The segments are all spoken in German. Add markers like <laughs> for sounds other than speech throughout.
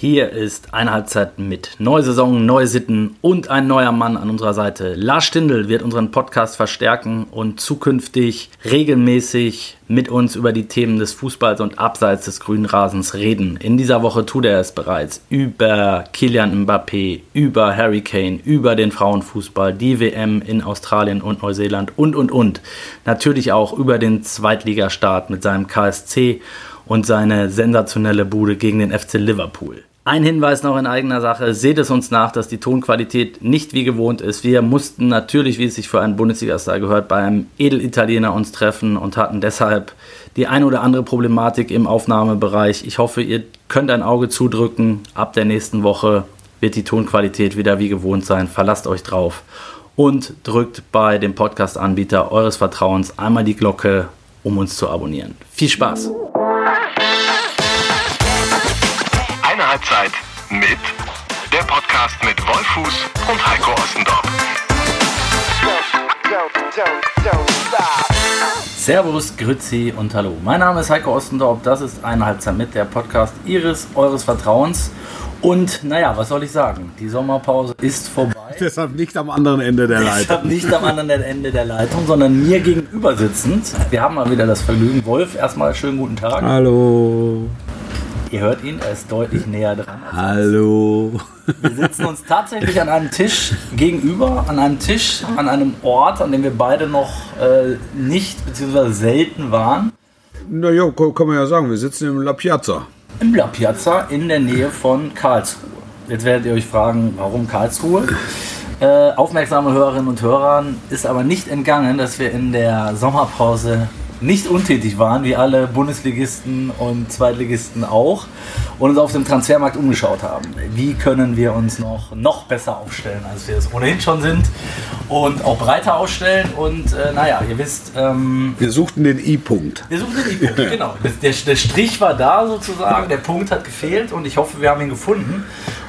Hier ist eine Halbzeit mit neue Saison, neue Sitten und ein neuer Mann an unserer Seite. Lars Stindl wird unseren Podcast verstärken und zukünftig regelmäßig mit uns über die Themen des Fußballs und abseits des grünen Rasens reden. In dieser Woche tut er es bereits über Kilian Mbappé, über Harry Kane, über den Frauenfußball, die WM in Australien und Neuseeland und und und. Natürlich auch über den Zweitligastart mit seinem KSC und seine sensationelle Bude gegen den FC Liverpool. Ein Hinweis noch in eigener Sache, seht es uns nach, dass die Tonqualität nicht wie gewohnt ist. Wir mussten natürlich, wie es sich für einen Bundesliga-Star gehört, bei einem Edelitaliener uns treffen und hatten deshalb die eine oder andere Problematik im Aufnahmebereich. Ich hoffe, ihr könnt ein Auge zudrücken. Ab der nächsten Woche wird die Tonqualität wieder wie gewohnt sein. Verlasst euch drauf und drückt bei dem Podcast-Anbieter eures Vertrauens einmal die Glocke, um uns zu abonnieren. Viel Spaß! Mit der Podcast mit Wolfuß und Heiko Ostendorf. Servus, Grüezi und Hallo. Mein Name ist Heiko Ostendorf. Das ist eine Halbzeit mit der Podcast Ihres, eures Vertrauens. Und naja, was soll ich sagen? Die Sommerpause ist vorbei. <laughs> Deshalb nicht am anderen Ende der Leitung. Deshalb nicht am anderen Ende der Leitung, sondern mir gegenüber sitzend. Wir haben mal wieder das Vergnügen. Wolf, erstmal schönen guten Tag. Hallo. Ihr hört ihn, er ist deutlich näher dran. Hallo. Wir sitzen uns tatsächlich an einem Tisch gegenüber, an einem Tisch, an einem Ort, an dem wir beide noch äh, nicht bzw. selten waren. Naja, kann man ja sagen, wir sitzen im La Piazza. Im La Piazza in der Nähe von Karlsruhe. Jetzt werdet ihr euch fragen, warum Karlsruhe? Äh, aufmerksame Hörerinnen und Hörern ist aber nicht entgangen, dass wir in der Sommerpause nicht untätig waren, wie alle Bundesligisten und Zweitligisten auch, und uns auf dem Transfermarkt umgeschaut haben. Wie können wir uns noch, noch besser aufstellen, als wir es ohnehin schon sind und auch breiter aufstellen. Und äh, naja, ihr wisst. Ähm, wir suchten den I-Punkt. Wir suchten den I-Punkt, <laughs> genau. Der, der Strich war da sozusagen, der Punkt hat gefehlt und ich hoffe, wir haben ihn gefunden.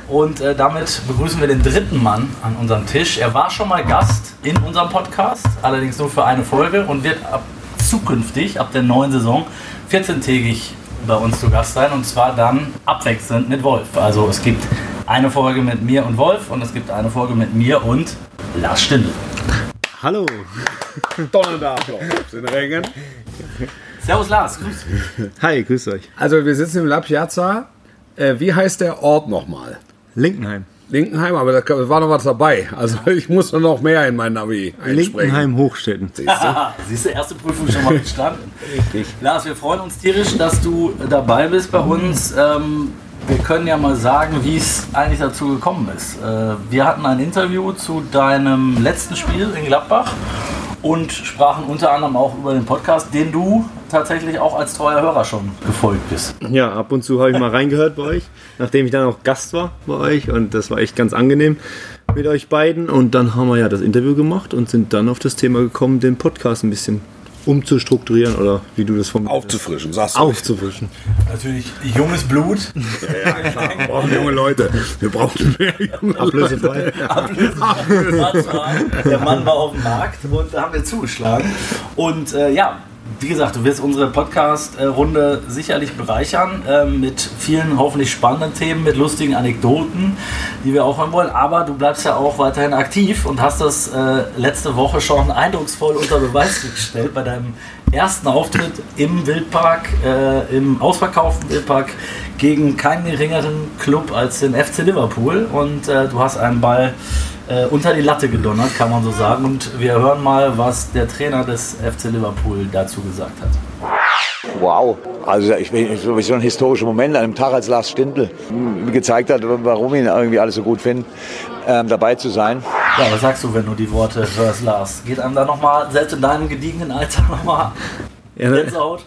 Und äh, damit begrüßen wir den dritten Mann an unserem Tisch. Er war schon mal Gast in unserem Podcast, allerdings nur für eine Folge und wird ab zukünftig ab der neuen Saison 14-tägig bei uns zu Gast sein und zwar dann abwechselnd mit Wolf. Also es gibt eine Folge mit mir und Wolf und es gibt eine Folge mit mir und Lars Stindl. Hallo. Donnernder Applaus den Rängen. Servus Lars, grüß. Hi, grüß euch. Also wir sitzen im La Piazza. Äh, wie heißt der Ort nochmal? Linkenheim. Linkenheim, aber da war noch was dabei. Also ich muss noch mehr in mein Navi einsprechen. Linkenheim Hochstädten. Siehst du? Siehst du, erste Prüfung schon mal bestanden. Richtig. Lars, wir freuen uns tierisch, dass du dabei bist bei uns. Ähm, wir können ja mal sagen, wie es eigentlich dazu gekommen ist. Äh, wir hatten ein Interview zu deinem letzten Spiel in Gladbach und sprachen unter anderem auch über den Podcast, den du tatsächlich auch als treuer Hörer schon gefolgt bist. Ja, ab und zu habe ich mal reingehört bei euch, nachdem ich dann auch Gast war bei euch und das war echt ganz angenehm mit euch beiden und dann haben wir ja das Interview gemacht und sind dann auf das Thema gekommen, den Podcast ein bisschen umzustrukturieren oder wie du das vom aufzufrischen, sagst du. Aufzufrischen. Natürlich junges Blut. Ja, ja klar. Wir brauchen <laughs> junge Leute. Wir brauchen mehr junge Ablösefrei. Ablösefrei. <laughs> Der Mann war auf dem Markt und da haben wir zugeschlagen. Und äh, ja, wie gesagt, du wirst unsere Podcast-Runde sicherlich bereichern äh, mit vielen hoffentlich spannenden Themen, mit lustigen Anekdoten, die wir auch hören wollen. Aber du bleibst ja auch weiterhin aktiv und hast das äh, letzte Woche schon eindrucksvoll unter Beweis <laughs> gestellt bei deinem ersten Auftritt im Wildpark, äh, im ausverkauften Wildpark gegen keinen geringeren Club als den FC Liverpool. Und äh, du hast einen Ball äh, unter die Latte gedonnert, kann man so sagen. Und wir hören mal, was der Trainer des FC Liverpool dazu gesagt hat. Wow, also ich bin sowieso ein historischer Moment an einem Tag, als Lars Stindl gezeigt hat, warum ihn irgendwie alle so gut finden, ähm, dabei zu sein. Ja, was sagst du, wenn du die Worte hörst, Lars? Geht einem da nochmal, selbst in deinem gediegenen Alter, nochmal ja,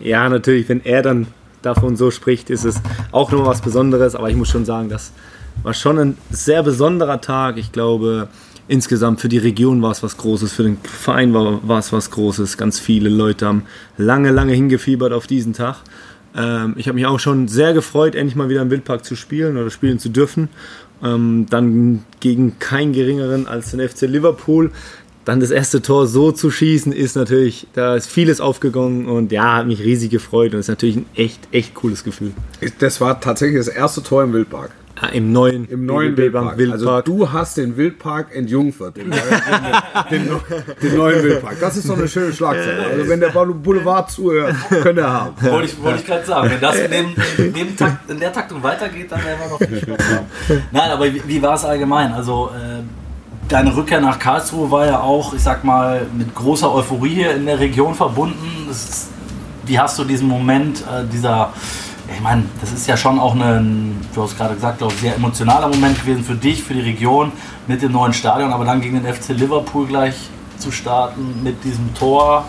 ja, natürlich, wenn er dann davon so spricht, ist es auch nochmal was Besonderes, aber ich muss schon sagen, dass war schon ein sehr besonderer Tag. Ich glaube, insgesamt für die Region war es was Großes, für den Verein war, war es was Großes. Ganz viele Leute haben lange, lange hingefiebert auf diesen Tag. Ähm, ich habe mich auch schon sehr gefreut, endlich mal wieder im Wildpark zu spielen oder spielen zu dürfen. Ähm, dann gegen keinen geringeren als den FC Liverpool. Dann das erste Tor so zu schießen, ist natürlich, da ist vieles aufgegangen und ja, hat mich riesig gefreut und ist natürlich ein echt, echt cooles Gefühl. Das war tatsächlich das erste Tor im Wildpark. Ja, Im neuen, Im neuen Wildpark. Wildpark. Also du hast den Wildpark entjungfert. Den, den, den, den neuen Wildpark. Das ist doch eine schöne Schlagzeile. Also wenn der Boulevard zuhört, könnte er haben. Wollte ich, wollte ich gerade sagen. Wenn das in, dem, in, dem Takt, in der Taktung weitergeht, dann werden wir noch viel Spaß haben. Nein, aber wie, wie war es allgemein? Also äh, deine Rückkehr nach Karlsruhe war ja auch, ich sag mal, mit großer Euphorie hier in der Region verbunden. Ist, wie hast du diesen Moment äh, dieser ich meine, das ist ja schon auch ein, du hast gerade gesagt, glaube ich, sehr emotionaler Moment gewesen für dich, für die Region mit dem neuen Stadion, aber dann gegen den FC Liverpool gleich zu starten mit diesem Tor.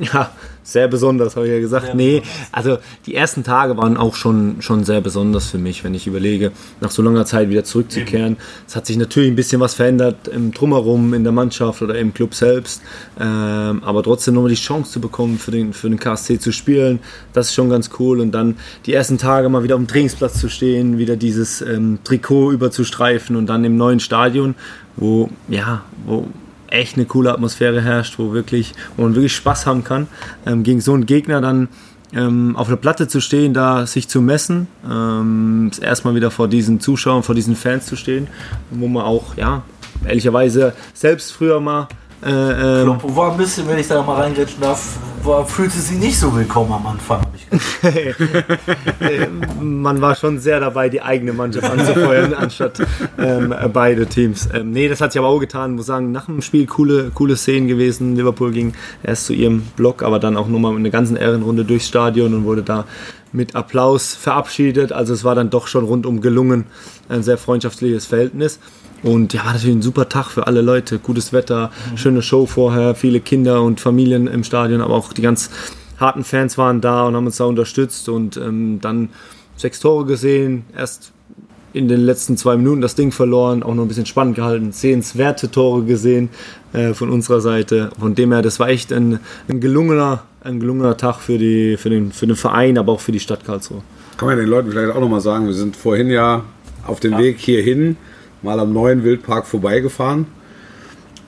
Ja, sehr besonders, habe ich ja gesagt. Sehr nee, also die ersten Tage waren auch schon, schon sehr besonders für mich, wenn ich überlege, nach so langer Zeit wieder zurückzukehren. Es hat sich natürlich ein bisschen was verändert im Drumherum, in der Mannschaft oder im Club selbst. Ähm, aber trotzdem nochmal die Chance zu bekommen, für den, für den KSC zu spielen, das ist schon ganz cool. Und dann die ersten Tage mal wieder auf dem Trainingsplatz zu stehen, wieder dieses ähm, Trikot überzustreifen und dann im neuen Stadion, wo, ja, wo echt eine coole Atmosphäre herrscht, wo, wirklich, wo man wirklich Spaß haben kann, ähm, gegen so einen Gegner dann ähm, auf der Platte zu stehen, da sich zu messen, ähm, erstmal wieder vor diesen Zuschauern, vor diesen Fans zu stehen, wo man auch, ja, ehrlicherweise selbst früher mal äh, ähm, Kloppo war ein bisschen, wenn ich da mal reingrätschen darf, war, fühlte sie nicht so willkommen am Anfang, habe ich <laughs> Man war schon sehr dabei, die eigene Mannschaft anzufeuern, <laughs> anstatt ähm, beide Teams. Ähm, nee, das hat sich aber auch getan. Muss sagen, nach dem Spiel coole, coole Szenen gewesen. Liverpool ging erst zu ihrem Block, aber dann auch nochmal eine ganze Ehrenrunde durchs Stadion und wurde da mit Applaus verabschiedet. Also es war dann doch schon rundum gelungen. Ein sehr freundschaftliches Verhältnis. Und ja, war natürlich ein super Tag für alle Leute. Gutes Wetter, mhm. schöne Show vorher, viele Kinder und Familien im Stadion, aber auch die ganz harten Fans waren da und haben uns da unterstützt und ähm, dann sechs Tore gesehen. Erst in den letzten zwei Minuten das Ding verloren, auch noch ein bisschen spannend gehalten, sehenswerte Tore gesehen äh, von unserer Seite. Von dem her, das war echt ein, ein, gelungener, ein gelungener Tag für, die, für, den, für den Verein, aber auch für die Stadt Karlsruhe. Kann man den Leuten vielleicht auch nochmal sagen, wir sind vorhin ja auf dem ja. Weg hierhin mal am neuen Wildpark vorbeigefahren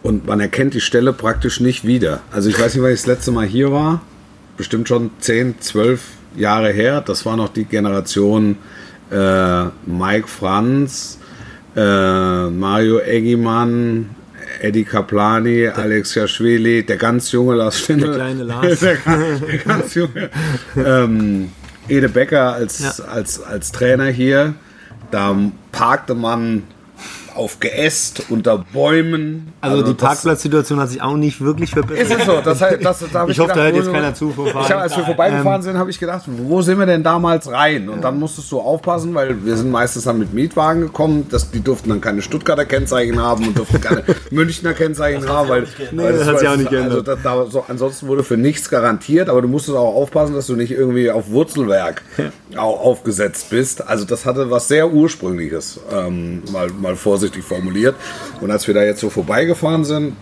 und man erkennt die Stelle praktisch nicht wieder. Also ich weiß nicht, wann ich das letzte Mal hier war. Bestimmt schon 10, 12 Jahre her. Das war noch die Generation äh, Mike Franz, äh, Mario Eggimann, Eddie Kaplani, der, Alex Jaschwili, der ganz junge Lars Stindl. Der kleine <laughs> Lars. der, der ganz junge. ähm, Ede Becker als, ja. als, als Trainer hier. Da parkte man auf Geäst, unter Bäumen. Also, also die Parkplatzsituation hat sich auch nicht wirklich verbessert. Ist es so? Das, das, das, da ich, ich hoffe, da hört jetzt keiner zu. Ich hab, als wir vorbeigefahren ähm, sind, habe ich gedacht, wo sind wir denn damals rein? Und dann musstest du aufpassen, weil wir sind meistens dann mit Mietwagen gekommen. Das, die durften dann keine Stuttgarter Kennzeichen haben und durften keine <laughs> Münchner Kennzeichen haben. Weil, nee, weil das, hat sich auch nicht geändert. Also, da, so, ansonsten wurde für nichts garantiert, aber du musstest auch aufpassen, dass du nicht irgendwie auf Wurzelwerk aufgesetzt bist. Also das hatte was sehr Ursprüngliches, ähm, mal, mal vorsichtig formuliert. Und als wir da jetzt so vorbeigefahren sind,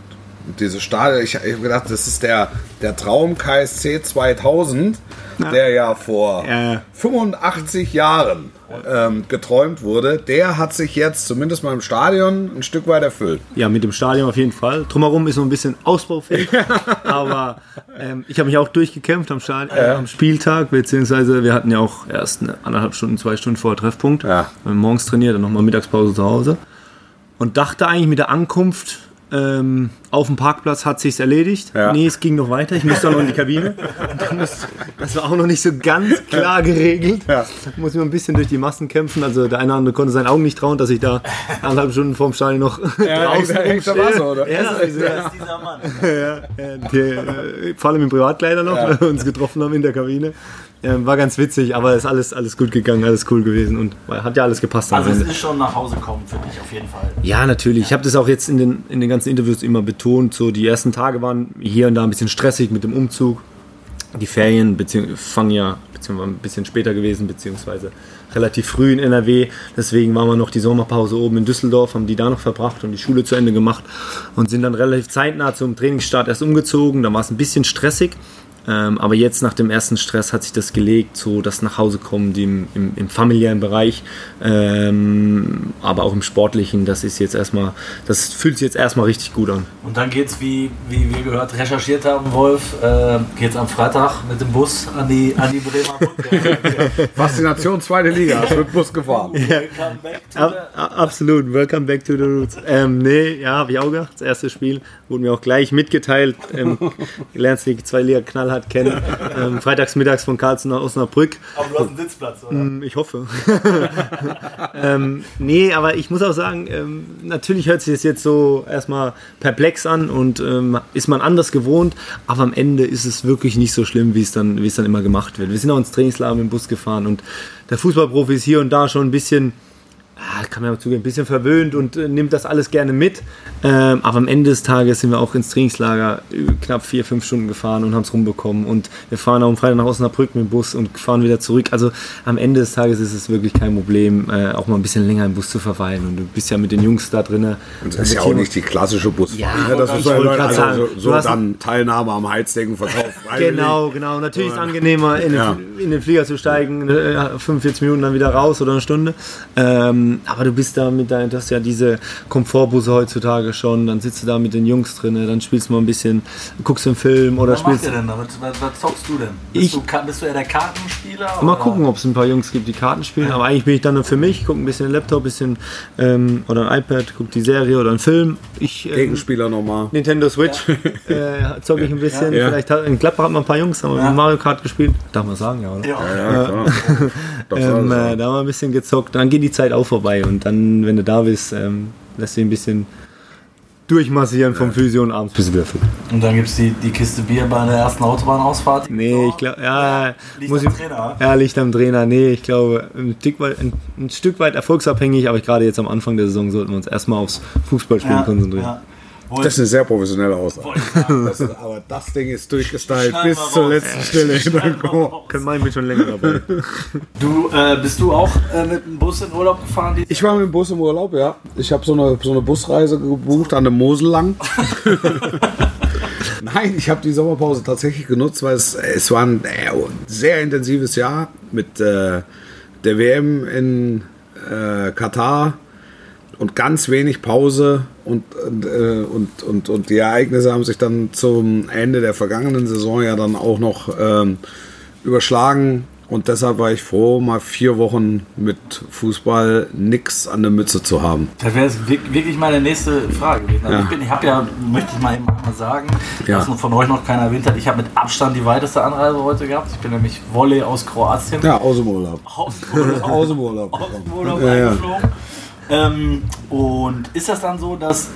diese Stadion, ich, ich habe gedacht, das ist der, der Traum KSC 2000, ja. der ja vor ja. 85 Jahren ähm, geträumt wurde. Der hat sich jetzt zumindest mal im Stadion ein Stück weit erfüllt. Ja, mit dem Stadion auf jeden Fall. Drumherum ist noch ein bisschen ausbaufähig, <laughs> aber ähm, ich habe mich auch durchgekämpft am, Stadion, äh, am, Spieltag, beziehungsweise wir hatten ja auch erst eine anderthalb Stunden, zwei Stunden vor Treffpunkt. Ja. Morgens trainiert, dann nochmal Mittagspause zu Hause und dachte eigentlich mit der Ankunft ähm, auf dem Parkplatz hat sich's erledigt. Ja. Nee, es ging noch weiter. Ich musste noch in die Kabine. <laughs> Das, das war auch noch nicht so ganz klar geregelt. Ja. Da muss ich ein bisschen durch die Massen kämpfen. Also der eine oder andere konnte seinen Augen nicht trauen, dass ich da anderthalb Stunden vorm Stadion noch ja, <laughs> draußen da Wasser, oder? Ja, also, ja. dieser Mann. Ja, die, äh, vor allem im Privatkleider noch, weil wir uns getroffen haben in der Kabine. Ja, war ganz witzig, aber ist alles, alles gut gegangen, alles cool gewesen und hat ja alles gepasst. Also es ist schon nach Hause kommen für dich auf jeden Fall. Ja, natürlich. Ich habe das auch jetzt in den, in den ganzen Interviews immer betont. So die ersten Tage waren hier und da ein bisschen stressig mit dem Umzug. Die Ferien fangen ja beziehungsweise ein bisschen später gewesen, beziehungsweise relativ früh in NRW. Deswegen waren wir noch die Sommerpause oben in Düsseldorf, haben die da noch verbracht und die Schule zu Ende gemacht und sind dann relativ zeitnah zum Trainingsstart erst umgezogen. Da war es ein bisschen stressig. Ähm, aber jetzt nach dem ersten Stress hat sich das gelegt, so das nach Hause kommen, die im, im, im familiären Bereich, ähm, aber auch im sportlichen, das ist jetzt erstmal, das fühlt sich jetzt erstmal richtig gut an. Und dann geht's, wie, wie wir gehört, recherchiert haben, Wolf, äh, geht's am Freitag mit dem Bus an die, an die Bremer <laughs> Faszination zweite Liga, es wird Bus gefahren. Ja. Ab, absolut, welcome back to the roots. Ähm, nee, ja, ich auch gedacht, das erste Spiel wurde mir auch gleich mitgeteilt. Ähm, <laughs> lernst die zwei Liga knallhart kennen. Ähm, freitags mittags von Karlsruhe nach Osnabrück. Aber du hast einen Sitzplatz, oder? Mm, Ich hoffe. <laughs> ähm, nee, aber ich muss auch sagen, ähm, natürlich hört sich das jetzt so erstmal perplex an und ähm, ist man anders gewohnt, aber am Ende ist es wirklich nicht so schlimm, wie es dann, wie es dann immer gemacht wird. Wir sind auch ins Trainingslager mit dem Bus gefahren und der Fußballprofi ist hier und da schon ein bisschen kann man ja zugeben, ein bisschen verwöhnt und äh, nimmt das alles gerne mit. Ähm, aber am Ende des Tages sind wir auch ins Trainingslager äh, knapp vier, fünf Stunden gefahren und haben es rumbekommen. Und wir fahren auch am Freitag nach Osnabrück mit dem Bus und fahren wieder zurück. Also am Ende des Tages ist es wirklich kein Problem, äh, auch mal ein bisschen länger im Bus zu verweilen. Und du bist ja mit den Jungs da drin. Und das ist ja auch nicht die klassische Busfahrt. Ja, ne? das ist so, wollte grad sagen, also du so hast- dann Teilnahme am Heizdecken verkauft. <laughs> Genau, genau. Natürlich ist es angenehmer, in den, Ja. in den Flieger zu steigen, äh, 45 Minuten dann wieder raus oder eine Stunde. Ähm, aber du bist da mit deinen, du hast ja diese Komfortbusse heutzutage schon, dann sitzt du da mit den Jungs drin, dann spielst du mal ein bisschen, guckst einen Film oder Was spielst. ihr denn damit? Was, was zockst du denn? Bist, Ich- du, bist du eher der Kartenspieler? Mal oder? gucken, ob es ein paar Jungs gibt, die Karten spielen. Aber eigentlich bin ich dann nur für mich, gucke ein bisschen den Laptop, bisschen ähm, oder ein iPad, gucke die Serie oder einen Film. Ich ähm, Gegenspieler nochmal. Nintendo Switch <laughs> äh, zocke ich ein bisschen. Ja. Vielleicht hat, in Gladbach hat man ein paar Jungs, haben wir Ja. Mario Kart gespielt. Darf man sagen, ja, oder? Ja. Ja, klar. <laughs> Ähm, äh, da haben wir ein bisschen gezockt. Dann geht die Zeit auch vorbei. Und dann, wenn du da bist, ähm, lässt du ein bisschen durchmassieren vom Physio und abends bist du wieder fit. Und dann gibt es die, die Kiste Bier bei der ersten Autobahnausfahrt. Nee, ich glaube, ja, Liegt muss am ich, Trainer. ja, liegt am Trainer. Nee, ich glaube, ein Stück, weit, ein, ein Stück weit erfolgsabhängig, aber gerade jetzt am Anfang der Saison sollten wir uns erstmal aufs Fußballspielen Ja, konzentrieren. ja. Wolf, Das ist eine sehr professionelle Aussage. Das ist, aber das Ding ist durchgestylt bis wir zur raus. letzten Stelle. Können meinen bin schon länger dabei. Du, äh, bist du auch äh, mit dem Bus in Urlaub gefahren? dieses Ich war mit dem Bus im Urlaub, ja. Ich habe so eine, so eine Busreise gebucht an der Mosel lang. <laughs> Nein, ich habe die Sommerpause tatsächlich genutzt, weil es, es war ein äh, sehr intensives Jahr mit äh, der WM in äh, Katar und ganz wenig Pause und, und, äh, und, und, und die Ereignisse haben sich dann zum Ende der vergangenen Saison ja dann auch noch ähm, überschlagen und deshalb war ich froh, mal vier Wochen mit Fußball nix an der Mütze zu haben. Das wäre wirklich meine nächste Frage gewesen. Also Ja. ich, bin- ich habe ja, möchte ich mal eben mal sagen, Ja. was von euch noch keiner erwähnt hat, ich habe mit Abstand die weiteste Anreise heute gehabt. Ich bin nämlich Volley aus Kroatien. Ja, aus dem Urlaub. Aus dem Urlaub. <laughs> Aus dem Urlaub. aus dem Urlaub Ja, ja. Ähm, und ist das dann so, dass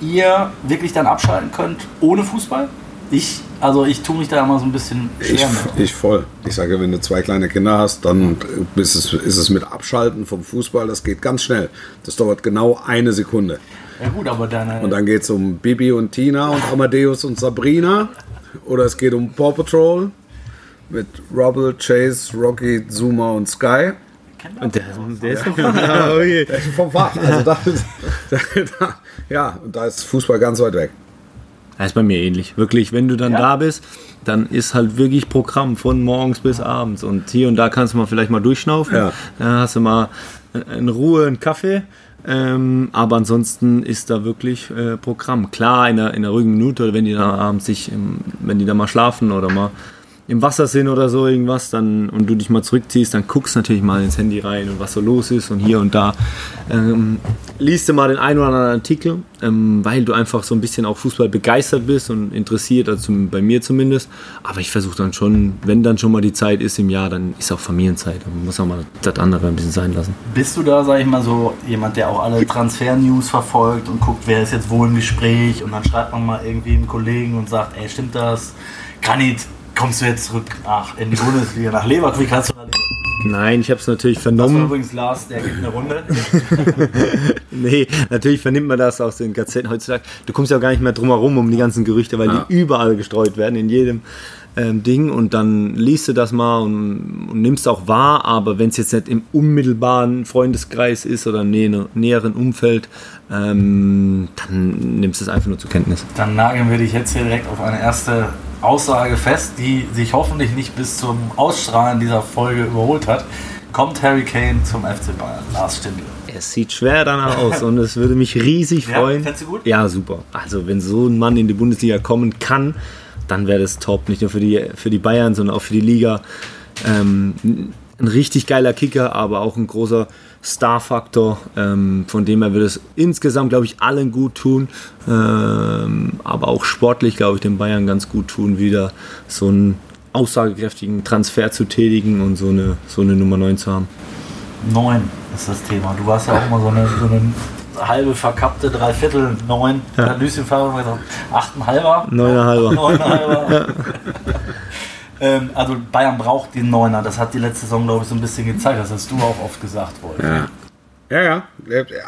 ihr wirklich dann abschalten könnt ohne Fußball? Ich, also ich tue mich da immer so ein bisschen Ich, schwer mit. ich voll. Ich sage, wenn du zwei kleine Kinder hast, dann ist es, ist es mit Abschalten vom Fußball, das geht ganz schnell. Das dauert genau eine Sekunde. Ja gut, aber deine... Und dann geht es um Bibi und Tina und Amadeus und Sabrina. Oder es geht um Paw Patrol mit Rubble, Chase, Rocky, Zuma und Sky. Und der, der ist <laughs> ja. ja, okay. Das ist vom Fach. Also da, <laughs> da, da, ja, und da ist Fußball ganz weit weg. Das ist bei mir ähnlich. Wirklich, wenn du dann Ja. da bist, dann ist halt wirklich Programm von morgens bis abends. Und hier und da kannst du mal vielleicht mal durchschnaufen. Ja. Dann hast du mal in Ruhe einen Kaffee. Ähm, aber ansonsten ist da wirklich äh, Programm. Klar, in einer, in einer ruhigen Minute, wenn die dann abends sich, im, wenn die da mal schlafen oder mal im Wasser sind oder so irgendwas, dann und du dich mal zurückziehst, dann guckst natürlich mal ins Handy rein und was so los ist und hier und da. Ähm, liest du mal den einen oder anderen Artikel, ähm, weil du einfach so ein bisschen auch Fußball begeistert bist und interessiert, also bei mir zumindest. Aber ich versuche dann schon, wenn dann schon mal die Zeit ist im Jahr, dann ist auch Familienzeit. Dann muss auch mal das andere ein bisschen sein lassen. Bist du da, sag ich mal, so jemand, der auch alle Transfer-News verfolgt und guckt, wer ist jetzt wo im Gespräch und dann schreibt man mal irgendwie einen Kollegen und sagt, ey, stimmt das? Granit, kommst du jetzt zurück nach, in die Bundesliga, nach Leverkusen? Wie kannst du nach Leverkusen? Nein, ich habe es natürlich Das war vernommen. übrigens Lars, der gibt eine Runde. <laughs> Nee, natürlich vernimmt man das aus den Gazetten heutzutage. Du kommst ja auch gar nicht mehr drum herum um die ganzen Gerüchte, weil die überall gestreut werden, in jedem ähm, Ding. Und dann liest du das mal und, und nimmst auch wahr. Aber wenn es jetzt nicht im unmittelbaren Freundeskreis ist oder im nähe, näheren Umfeld, ähm, dann nimmst du es einfach nur zur Kenntnis. Dann nageln wir dich jetzt hier direkt auf eine erste Aussage fest, die sich hoffentlich nicht bis zum Ausstrahlen dieser Folge überholt hat. Kommt Harry Kane zum FC Bayern? Lars Stindl. Es sieht schwer danach aus und es würde mich riesig Ja, freuen. fändest du gut? Ja, super. Also wenn so ein Mann in die Bundesliga kommen kann, dann wäre das top. Nicht nur für die, für die Bayern, sondern auch für die Liga. Ähm, ein richtig geiler Kicker, aber auch ein großer Star-Faktor. Ähm, von dem her würde es insgesamt, glaube ich, allen gut tun. Ähm, aber auch sportlich, glaube ich, den Bayern ganz gut tun, wieder so einen aussagekräftigen Transfer zu tätigen und so eine, so eine Nummer 9 zu haben. Neun ist das Thema. Du warst ja auch mal so eine, so eine halbe verkappte Dreiviertel neun. Ja. Hat Lucien Favre gesagt, achteinhalber? Neuneinhalber. Neuneinhalber. <laughs> ähm, also Bayern braucht den Neuner. Das hat die letzte Saison, glaube ich, so ein bisschen gezeigt. Das hast du auch oft gesagt, Wolf. Ja. Ja, ja.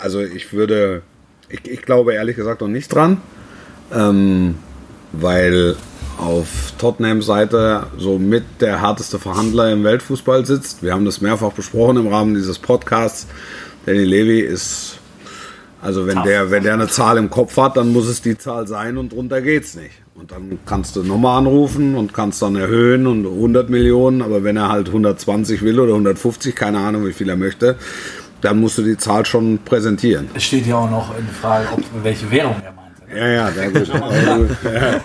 Also ich würde, ich, ich glaube ehrlich gesagt noch nicht dran, ähm, weil auf Tottenhams Seite so mit der härteste Verhandler im Weltfußball sitzt. Wir haben das mehrfach besprochen im Rahmen dieses Podcasts. Danny Levy ist, also wenn der, wenn der eine Zahl im Kopf hat, dann muss es die Zahl sein und drunter geht's nicht. Und dann kannst du nochmal anrufen und kannst dann erhöhen und 100 Millionen, aber wenn er halt 120 will oder 150, keine Ahnung, wie viel er möchte, dann musst du die Zahl schon präsentieren. Es steht ja auch noch in Frage, ob, welche Währung er meint. Ja, ja, sehr gut. ja,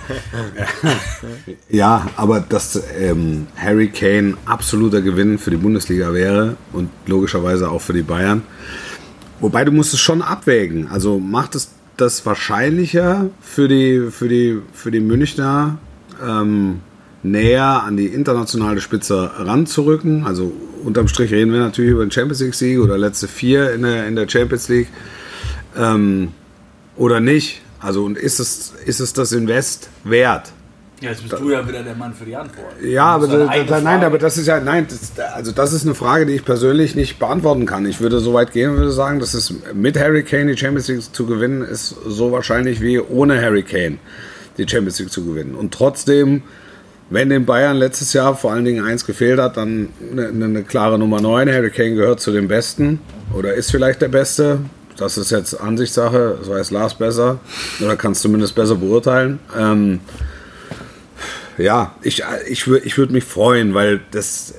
ja, aber dass ähm, Harry Kane absoluter Gewinn für die Bundesliga wäre und logischerweise auch für die Bayern. Wobei du musst es schon abwägen. Also macht es das wahrscheinlicher für die, für die, für die Münchner ähm, näher an die internationale Spitze ranzurücken. Also unterm Strich reden wir natürlich über den Champions League Sieg oder letzte vier in der, in der Champions League. Ähm, oder nicht? Also und ist es, ist es das Invest wert? Ja, jetzt bist du ja wieder der Mann für die Antwort. Ja, aber da, da, nein, aber das ist ja nein, das, also das ist eine Frage, die ich persönlich nicht beantworten kann. Ich würde so weit gehen und würde sagen, dass es mit Harry Kane die Champions League zu gewinnen ist so wahrscheinlich wie ohne Harry Kane die Champions League zu gewinnen. Und trotzdem, wenn den Bayern letztes Jahr vor allen Dingen eins gefehlt hat, dann eine, eine klare Nummer 9. Harry Kane gehört zu den Besten oder ist vielleicht der Beste. Das ist jetzt Ansichtssache, das weiß Lars besser oder kann es zumindest besser beurteilen. Ähm, ja, ich, ich, ich würde mich freuen, weil das,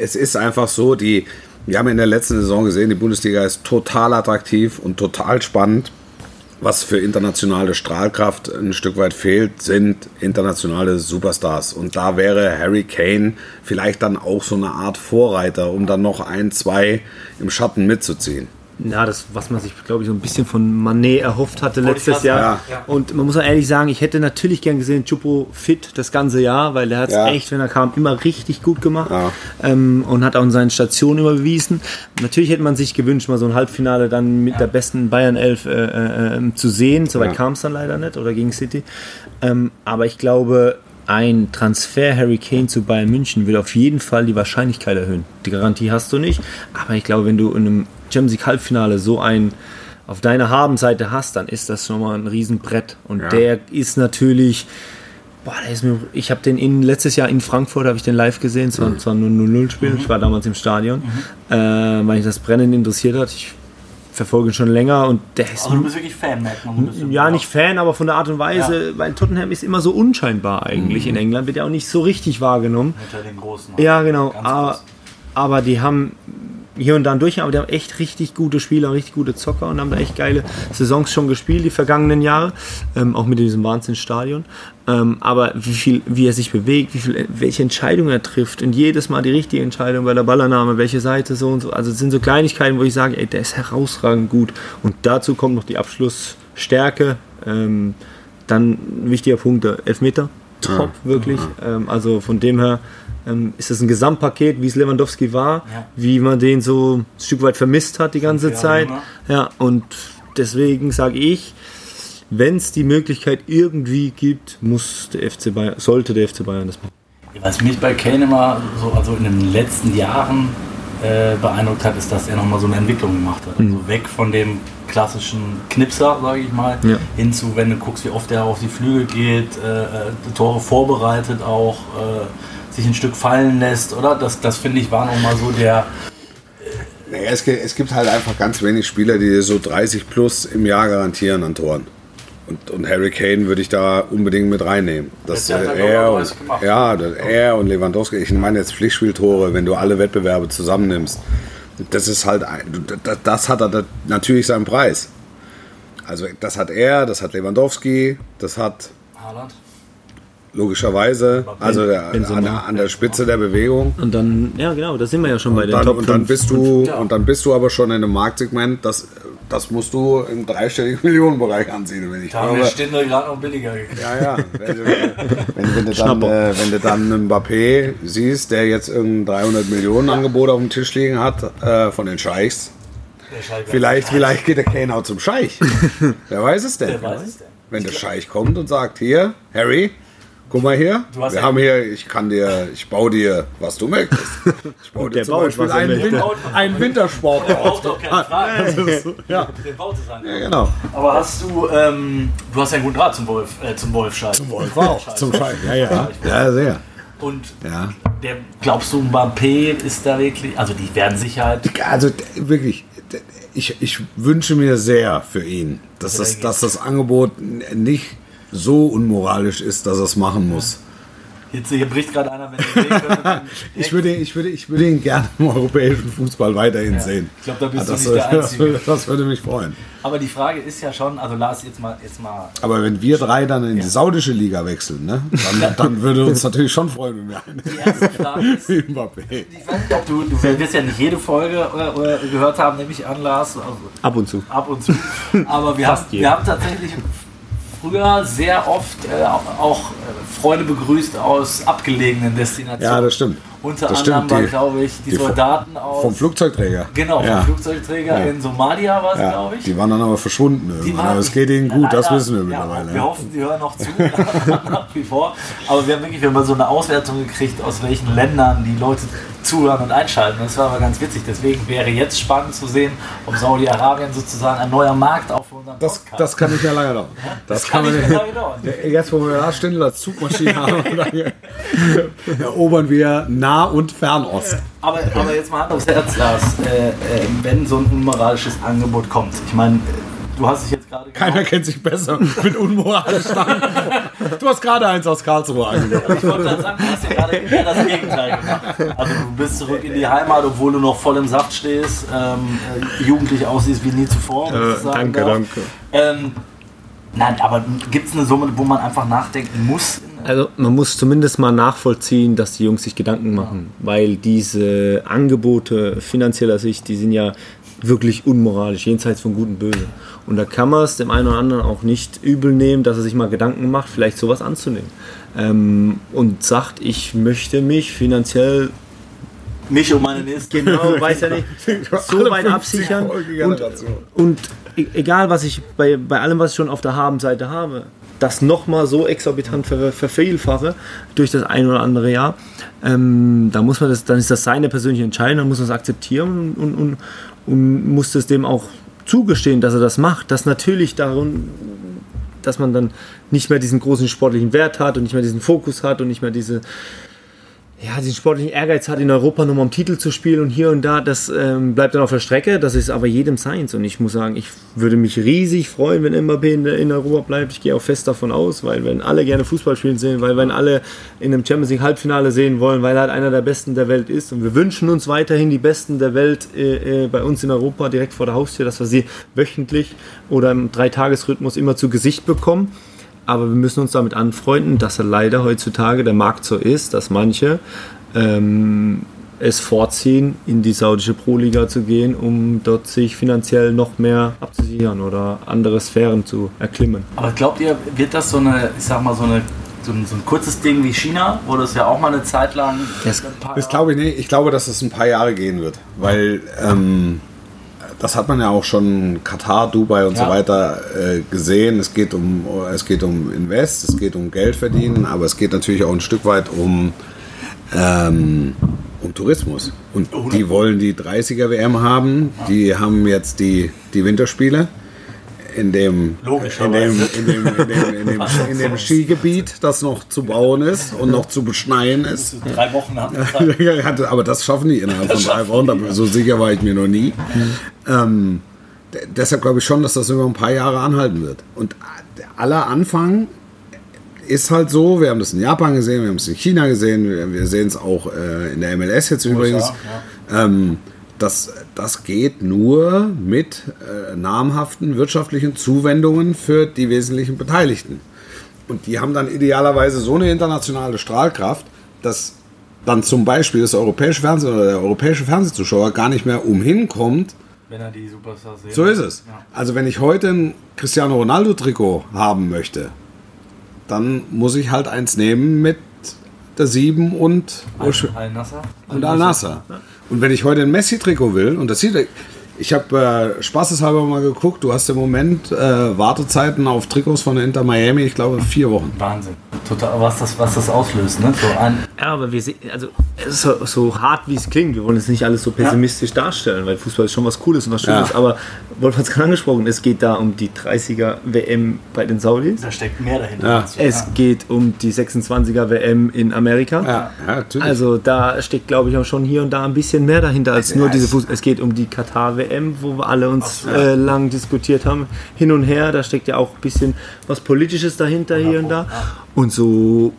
es ist einfach so, die, wir haben in der letzten Saison gesehen, die Bundesliga ist total attraktiv und total spannend. Was für internationale Strahlkraft ein Stück weit fehlt, sind internationale Superstars. Und da wäre Harry Kane vielleicht dann auch so eine Art Vorreiter, um dann noch ein, zwei im Schatten mitzuziehen. Ja, das, was man sich, glaube ich, so ein bisschen von Manet erhofft hatte letztes Jahr. Ja. Und man muss auch ehrlich sagen, ich hätte natürlich gern gesehen, Chupo fit das ganze Jahr, weil der hat es Ja. echt, wenn er kam, immer richtig gut gemacht Ja. ähm, und hat auch in seinen Stationen überwiesen. Natürlich hätte man sich gewünscht, mal so ein Halbfinale dann mit der besten Bayern 11 äh, äh, ähm, zu sehen. Soweit Ja. kam es dann leider nicht oder gegen City. Ähm, aber ich glaube, ein Transfer Harry Kane zu Bayern München will auf jeden Fall die Wahrscheinlichkeit erhöhen. Die Garantie hast du nicht, aber ich glaube, wenn du in einem Champions League Halbfinale so ein auf deiner Habenseite hast, dann ist das schon mal ein Riesenbrett. Und Ja. der ist natürlich, boah, der ist mir, ich habe den in, letztes Jahr in Frankfurt, habe ich den live gesehen, es war Mhm. zwar nur ein 0-0-Spiel, ich war damals im Stadion, äh, weil mich das brennend interessiert hat. Ich verfolge ihn schon länger und der ist Also du bist wirklich Fan, merkt man ja, nicht Fan, aber von der Art und Weise, weil Tottenham ist immer so unscheinbar eigentlich. In England wird ja auch nicht so richtig wahrgenommen. Unter den Großen. Ja, genau. Aber, groß. aber die haben hier und da durch, aber die haben echt richtig gute Spieler, richtig gute Zocker und haben da echt geile Saisons schon gespielt, die vergangenen Jahre. Ähm, auch mit diesem Wahnsinnsstadion. Ähm, aber wie viel, wie er sich bewegt, wie viel, welche Entscheidungen er trifft und jedes Mal die richtige Entscheidung bei der Ballannahme, welche Seite so und so. Also es sind so Kleinigkeiten, wo ich sage, ey, der ist herausragend gut. Und dazu kommt noch die Abschlussstärke. Ähm, dann ein wichtiger Punkt, der Elfmeter. Top, wirklich. Ähm, also von dem her ähm, ist es ein Gesamtpaket, wie es Lewandowski war, Ja. wie man den so ein Stück weit vermisst hat die ganze Jahre Zeit. jünger. Ja, und deswegen sage ich, wenn es die Möglichkeit irgendwie gibt, muss der FC Bayern, sollte der FC Bayern das machen. Was mich bei Kane immer so, also in den letzten Jahren äh, beeindruckt hat, ist, dass er nochmal so eine Entwicklung gemacht hat. Also weg von dem klassischen Knipser, sage ich mal, Ja. hin zu, wenn du guckst, wie oft er auf die Flügel geht, äh, äh, Tore vorbereitet auch, äh, sich ein Stück fallen lässt, oder? Das, das finde ich war nochmal so der, Naja, es, gibt, es gibt halt einfach ganz wenig Spieler, die dir so 30 plus im Jahr garantieren an Toren. Und, und Harry Kane würde ich da unbedingt mit reinnehmen. Dass äh, er und, ja, er und Lewandowski, ich meine jetzt Pflichtspieltore, wenn du alle Wettbewerbe zusammennimmst, das ist halt, das- das hat er natürlich seinen Preis. Also das hat er, das hat Lewandowski, das hat Haaland. Logischerweise, also der, an, der, an der Spitze der Bewegung. Und dann, ja genau, da sind wir ja schon bei Und den dann, Top und dann 5. bist du Ja. und dann bist du aber schon in einem Marktsegment, das, das musst du im dreistelligen <laughs> Millionenbereich ansiedeln, wenn ich Da haben wir. Stindl gerade noch billiger gekriegt. Ja, ja. Wenn, du- wenn, wenn, du dann, äh, wenn du dann einen Mbappé siehst, der jetzt irgendein 300 Millionen Angebot auf dem Tisch liegen hat äh, von den Scheichs, vielleicht, vielleicht geht der Kane auch zum Scheich. <laughs> Wer weiß es denn? Wer weiß es denn? Wenn der Scheich kommt und sagt, hier, Harry, guck mal hier, Du hast wir haben hier, ich kann dir, ich baue dir, was du möchtest. Ich baue dir der zum baut, Beispiel einen. Win einen Wintersport Der braucht doch keine Frage. Ja, Den baut es an. ja, genau. Aber hast du, ähm, du hast ja einen guten Draht zum Wolf, äh, zum Wolf Schalke. Zum Wolf auch, zum Scheich, ja, ja. Ja, sehr. Und Ja. der, glaubst du, Mbappé ist da wirklich, also die werden Sicherheit, Also d- wirklich, ich, ich wünsche mir sehr für ihn, dass das, dass das Angebot nicht so unmoralisch ist, dass er es machen muss. jetzt hier bricht gerade einer, wenn könntet. <laughs> Ich würde, ich, würde, ich würde ihn gerne im europäischen Fußball weiterhin sehen. Ich glaube, da bist das, du nicht der das, Einzige. würde, <laughs> das würde mich freuen. Aber die Frage ist ja schon, also Lars, jetzt mal, jetzt mal Aber wenn wir drei dann in die saudische Liga wechseln, ne, dann, dann würde uns <laughs> natürlich schon freuen, wenn wir die einen erste Frage ist, du, du wirst ja nicht jede Folge äh, äh, gehört haben, nehme ich an, Lars, also Ab und zu. ab und zu. Aber wir haben, wir haben tatsächlich früher sehr oft äh, auch, äh, Freunde begrüßt aus abgelegenen Destinationen. Ja, das stimmt. Unter das anderem stimmt, war, die- glaube ich, die, die Soldaten aus. Vom Flugzeugträger. Genau, vom ja. Flugzeugträger Ja. in Somalia war es, Ja, glaube ich. die waren dann aber verschwunden irgendwann. waren- aber es geht ihnen gut, das Leider, wissen wir mittlerweile. Wir hoffen, die hören noch zu, <laughs> nach wie vor. Aber wir haben wirklich wir haben mal so eine Auswertung gekriegt, aus welchen Ländern die Leute zuhören und einschalten. Das war aber ganz witzig. Deswegen wäre jetzt spannend zu sehen, ob Saudi-Arabien sozusagen ein neuer Markt auch für unseren Das, Podcast das kann nicht mehr lange dauern. Das, kann man nicht mehr lange dauern. <laughs> Jetzt, wo wir Lars Stindl als Zugmaschine haben, <laughs> erobern wir Nah- und Fernost. Aber, aber jetzt mal Hand aufs Herz, Lars. Äh, äh, wenn so ein unmoralisches Angebot kommt. Ich meine, du hast dich jetzt gerade Keiner kennt sich besser mit unmoralischen Angeboten. Du hast gerade eins aus Karlsruhe angeboten. Ich wollte gerade sagen, du hast ja gerade eher das Gegenteil gemacht. Also du bist zurück in die Heimat, obwohl du noch voll im Saft stehst, ähm, äh, jugendlich aussiehst wie nie zuvor. ich sagen danke, darf. danke. Ähm, nein, aber gibt es eine Summe, wo man einfach nachdenken muss? Also man muss zumindest mal nachvollziehen, dass die Jungs sich Gedanken machen, weil diese Angebote finanzieller Sicht, die sind ja wirklich unmoralisch, jenseits von Gut und Böse. Und da kann man es dem einen oder anderen auch nicht übel nehmen, dass er sich mal Gedanken macht, vielleicht sowas anzunehmen. Ähm, und sagt, ich möchte mich finanziell Mich und meine nächsten. genau, <laughs> weiß ja nicht, so Alle weit 50 absichern. Und, und e- egal, was ich bei, bei allem, was ich schon auf der Habenseite habe, das nochmal so exorbitant ver, vervielfache durch das ein oder andere Jahr, ähm, da muss man das, dann ist das seine persönliche Entscheidung, dann muss man es akzeptieren und, und muss es dem auch zugestehen, dass er das macht, dass natürlich darum, dass man dann nicht mehr diesen großen sportlichen Wert hat und nicht mehr diesen Fokus hat und nicht mehr diese ja, diesen sportlichen Ehrgeiz hat, in Europa nochmal um Titel zu spielen und hier und da, das ähm, bleibt dann auf der Strecke. Das ist aber jedem seins. Und ich muss sagen, ich würde mich riesig freuen, wenn Mbappé in, in Europa bleibt. Ich gehe auch fest davon aus, weil wenn alle gerne Fußball spielen sehen, weil wenn alle in einem Champions League Halbfinale sehen wollen, weil er halt einer der Besten der Welt ist. Und wir wünschen uns weiterhin die Besten der Welt äh, äh, bei uns in Europa direkt vor der Haustür, dass wir sie wöchentlich oder im Dreitagesrhythmus immer zu Gesicht bekommen. Aber wir müssen uns damit anfreunden, dass er leider heutzutage der Markt so ist, dass manche ähm, es vorziehen, in die saudische Pro-Liga zu gehen, um dort sich finanziell noch mehr abzusichern oder andere Sphären zu erklimmen. Aber glaubt ihr, wird das so eine, ich sag mal, so eine so ein, so ein kurzes Ding wie China, wo das ja auch mal eine Zeit lang. Das- Das glaube ich nicht. Ich glaube, dass es ein paar Jahre gehen wird. Weil ähm, das hat man ja auch schon Katar, Dubai und Ja. so weiter äh, gesehen. Es geht, um, es geht um Invest, es geht um Geld verdienen, aber es geht natürlich auch ein Stück weit um, ähm, um Tourismus. Und die wollen die 30er WM haben. Die haben jetzt die, die Winterspiele. In dem, in dem, in, dem, in, dem, in, dem, in dem Skigebiet, das noch zu bauen ist und noch zu beschneien ist. drei Wochen haben <laughs> wir Ja, ja, aber das schaffen die innerhalb von drei Wochen. So sicher war ich mir noch nie. Ähm, d- deshalb glaube ich schon, dass das über ein paar Jahre anhalten wird. Und der aller Anfang ist halt so, wir haben das in Japan gesehen, wir haben es in China gesehen, wir, wir sehen es auch äh, in der MLS jetzt übrigens. Ähm, das, das geht nur mit äh, namhaften wirtschaftlichen Zuwendungen für die wesentlichen Beteiligten. Und die haben dann idealerweise so eine internationale Strahlkraft, dass dann zum Beispiel das europäische Fernsehen oder der europäische Fernsehzuschauer gar nicht mehr umhin kommt. Wenn er die Superstars sehen So ist es. Also wenn ich heute ein Cristiano Ronaldo Trikot haben möchte, dann muss ich halt eins nehmen mit der 7 und, Al-Nasser. und Al-Nasser. Und wenn ich heute ein Messi-Trikot will, und das sieht, ich habe äh, spaßeshalber mal geguckt, du hast im Moment äh, Wartezeiten auf Trikots von Inter Miami, ich glaube vier Wochen. Wahnsinn. Total, was das, was das auslöst, ne? So Ja, aber wir sehen, also es ist so, so hart wie es klingt, wir wollen jetzt nicht alles so pessimistisch darstellen, weil Fußball ist schon was Cooles und was Schönes, Ja. aber Wolf hat es gerade angesprochen, es geht da um die 30er WM bei den Saudis. da steckt mehr dahinter. Ja. du- Es geht um die 26er WM in Amerika. Ja, ja natürlich. Also da steckt, glaube ich, auch schon hier und da ein bisschen mehr dahinter als Ja, nur diese es- Fuß. Es geht um die Katar-WM, wo wir alle uns äh, lang diskutiert haben, hin und her. Da steckt ja auch ein bisschen was Politisches dahinter hier und da. Und so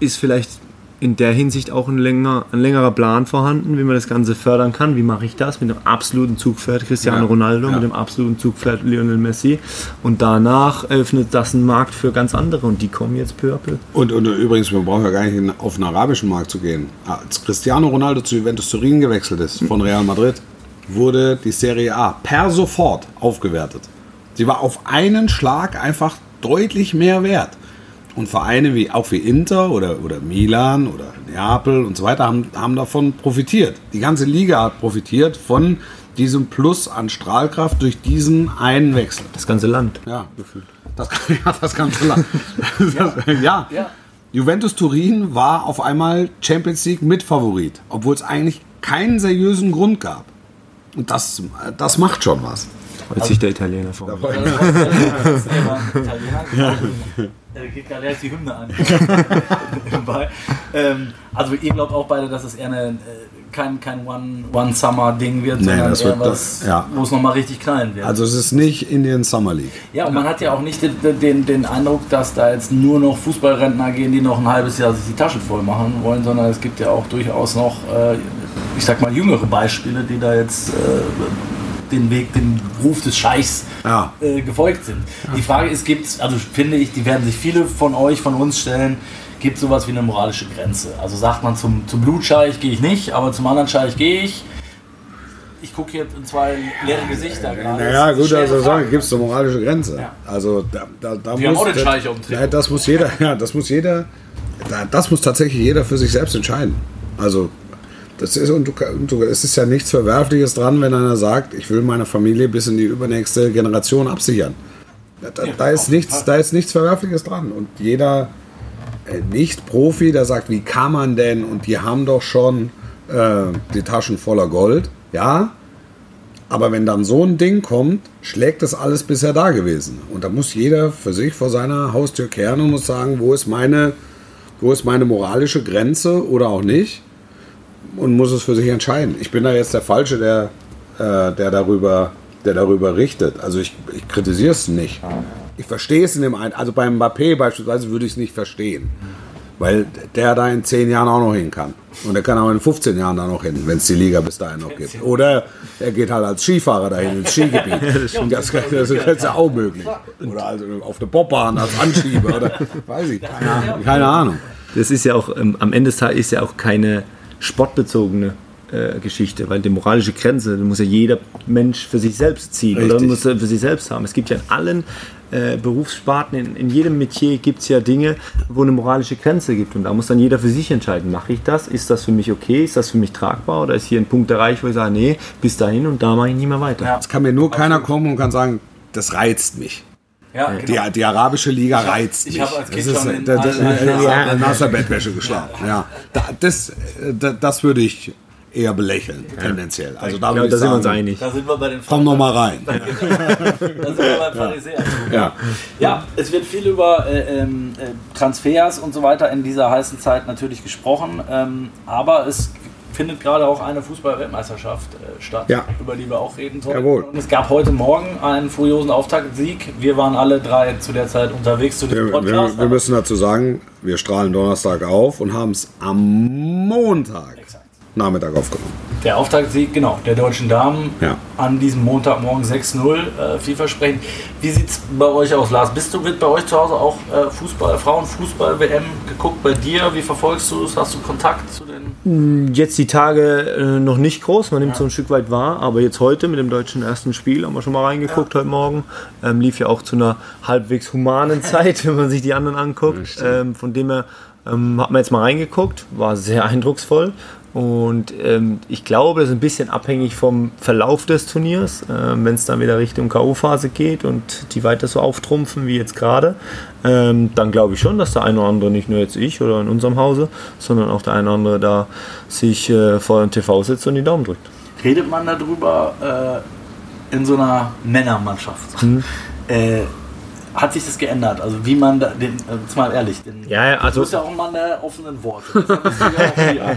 ist vielleicht in der Hinsicht auch ein, länger, ein längerer Plan vorhanden, wie man das Ganze fördern kann. Wie mache ich das? Mit dem absoluten Zugpferd Cristiano Ja, Ronaldo, ja. mit dem absoluten Zugpferd Lionel Messi. Und danach öffnet das einen Markt für ganz andere und die kommen jetzt peu à peu. Und, und übrigens, man braucht ja gar nicht auf den arabischen Markt zu gehen. Als Cristiano Ronaldo zu Juventus Turin gewechselt ist von Real Madrid, wurde die Serie A per sofort aufgewertet. Sie war auf einen Schlag einfach deutlich mehr wert. Und Vereine wie auch wie Inter oder, oder Milan oder Neapel und so weiter haben, haben davon profitiert. Die ganze Liga hat profitiert von diesem Plus an Strahlkraft durch diesen einen Wechsel. Das ganze Land. Ja, das, <laughs> ja, das ganze Land. <laughs> ja. Ja. Juventus Turin war auf einmal Champions League Mitfavorit, obwohl es eigentlich keinen seriösen Grund gab. Und das, das macht schon was. Freut sich der Italiener vor. Das <laughs> geht gerade erst die Hymne an. <laughs> Ähm, also ihr glaubt auch beide, dass es eher eine, äh, kein, kein One-Summer-Ding wird, Nee, sondern das eher wird was, das- ja. wo es nochmal richtig knallen wird. Also es ist nicht Indian Summer League. ja, und man hat ja auch nicht den, den, den Eindruck, dass da jetzt nur noch Fußballrentner gehen, die noch ein halbes Jahr sich die Taschen voll machen wollen, sondern es gibt ja auch durchaus noch, äh, ich sag mal, jüngere Beispiele, die da jetzt äh, den Weg, den Ruf des Scheichs Ja. äh, gefolgt sind. Die Frage ist, gibt es, also finde ich, die werden sich viele von euch, von uns stellen, gibt sowas wie eine moralische Grenze? Also sagt man zum, zum Blutscheich gehe ich nicht, aber zum anderen Scheich gehe ich. Ich gucke hier in zwei leere Gesichter gerade. Naja, gut, also sagen, gibt es eine moralische Grenze. Ja. Also da, da, da Wir haben muss, auch den das- Scheich auf dem Trikot. ja, das muss jeder, <laughs> ja, das muss jeder, da, das muss tatsächlich jeder für sich selbst entscheiden. Also das ist, und du, es ist ja nichts Verwerfliches dran, wenn einer sagt, ich will meine Familie bis in die übernächste Generation absichern. Da, da, da, ist nichts, da ist nichts Verwerfliches dran. Und jeder äh, Nicht-Profi, der sagt, wie kann man denn, und die haben doch schon äh, die Taschen voller Gold, ja, aber wenn dann so ein Ding kommt, schlägt das alles bisher da gewesen. Und da muss jeder für sich vor seiner Haustür kehren und muss sagen, wo ist meine, wo ist meine moralische Grenze oder auch nicht. Und muss es für sich entscheiden. Ich bin da jetzt der Falsche, der, äh, der, darüber, der darüber richtet. Also ich, ich kritisiere es nicht. Ich verstehe es in dem einen. Also beim Mbappé beispielsweise würde ich es nicht verstehen. Weil der da in 10 Jahren auch noch hin kann. Und er kann auch in 15 Jahren da noch hin, wenn es die Liga bis dahin noch gibt. Oder er geht halt als Skifahrer dahin ins Skigebiet. <laughs> Das, das, das ist ja auch möglich. Oder also auf der Bobbahn als Anschieber. Oder <laughs> weiß ich. Keine, keine Ahnung. Das ist ja auch, ähm, am Ende des Tages ist ja auch keine sportbezogene äh, Geschichte, weil die moralische Grenze die muss ja jeder Mensch für sich selbst ziehen oder Richtig. muss er für sich selbst haben. Es gibt ja in allen äh, Berufssparten, in, in jedem Metier gibt es ja Dinge, wo eine moralische Grenze gibt und da muss dann jeder für sich entscheiden, mache ich das, ist das für mich okay, ist das für mich tragbar oder ist hier ein Punkt erreicht, wo ich sage, nee, bis dahin und da mache ich nicht mehr weiter. Ja. Es kann mir nur keiner kommen und kann sagen, das reizt mich. Ja, Die, genau. die arabische Liga reizt ich mich. hab als Kind das ist, schon in da, da, ja, <laughs> nasser Bettwäsche geschlagen. Ja. Da, das, da, das würde ich eher belächeln, tendenziell. Also da, Ja, da ich sind wir uns einig. Da sind wir bei den Komm noch mal rein. <laughs> Da sind wir beim Pharisäer. Ja. Ja, es wird viel über äh, ähm, äh, Transfers und so weiter in dieser heißen Zeit natürlich gesprochen, ähm, aber es findet gerade auch eine Fußball-Weltmeisterschaft äh, statt, Ja. über die wir auch reden sollten. Jawohl. Und es gab heute Morgen einen furiosen Auftaktsieg. Wir waren alle drei zu der Zeit unterwegs zu diesem Wir, Podcast. wir, wir müssen dazu sagen, wir strahlen Donnerstag auf und haben es am Montag. Nachmittag aufgenommen. Der Auftaktsieg, genau, der deutschen Damen Ja. an diesem Montagmorgen 6-0, äh, vielversprechend. Wie sieht es bei euch aus, Lars? Bist du, wird bei euch zu Hause auch äh, Fußball, Frauenfußball-WM geguckt bei dir? Wie verfolgst du es? Hast du Kontakt zu den... Jetzt die Tage äh, noch nicht groß, man nimmt so ein Stück weit wahr, aber jetzt heute mit dem deutschen ersten Spiel haben wir schon mal reingeguckt heute Morgen. Ähm, lief ja auch zu einer halbwegs humanen <laughs> Zeit, wenn man sich die anderen anguckt. Ähm, von dem her ähm, hat man jetzt mal reingeguckt, war sehr eindrucksvoll. Und ähm, ich glaube, das ist ein bisschen abhängig vom Verlauf des Turniers. Ähm, Wenn es dann wieder Richtung K.O.-Phase geht und die weiter so auftrumpfen wie jetzt gerade, ähm, dann glaube ich schon, dass der eine oder andere, nicht nur jetzt ich oder in unserem Hause, sondern auch der eine oder andere da sich äh, vor dem TV sitzt und die Daumen drückt. Redet man darüber äh, in so einer Männermannschaft? Mhm. Äh, hat sich das geändert? Also wie man da, den, äh, jetzt mal ehrlich, den, Ja, ja, also- du bist ja auch ein Mann der offenen Worte. Hier.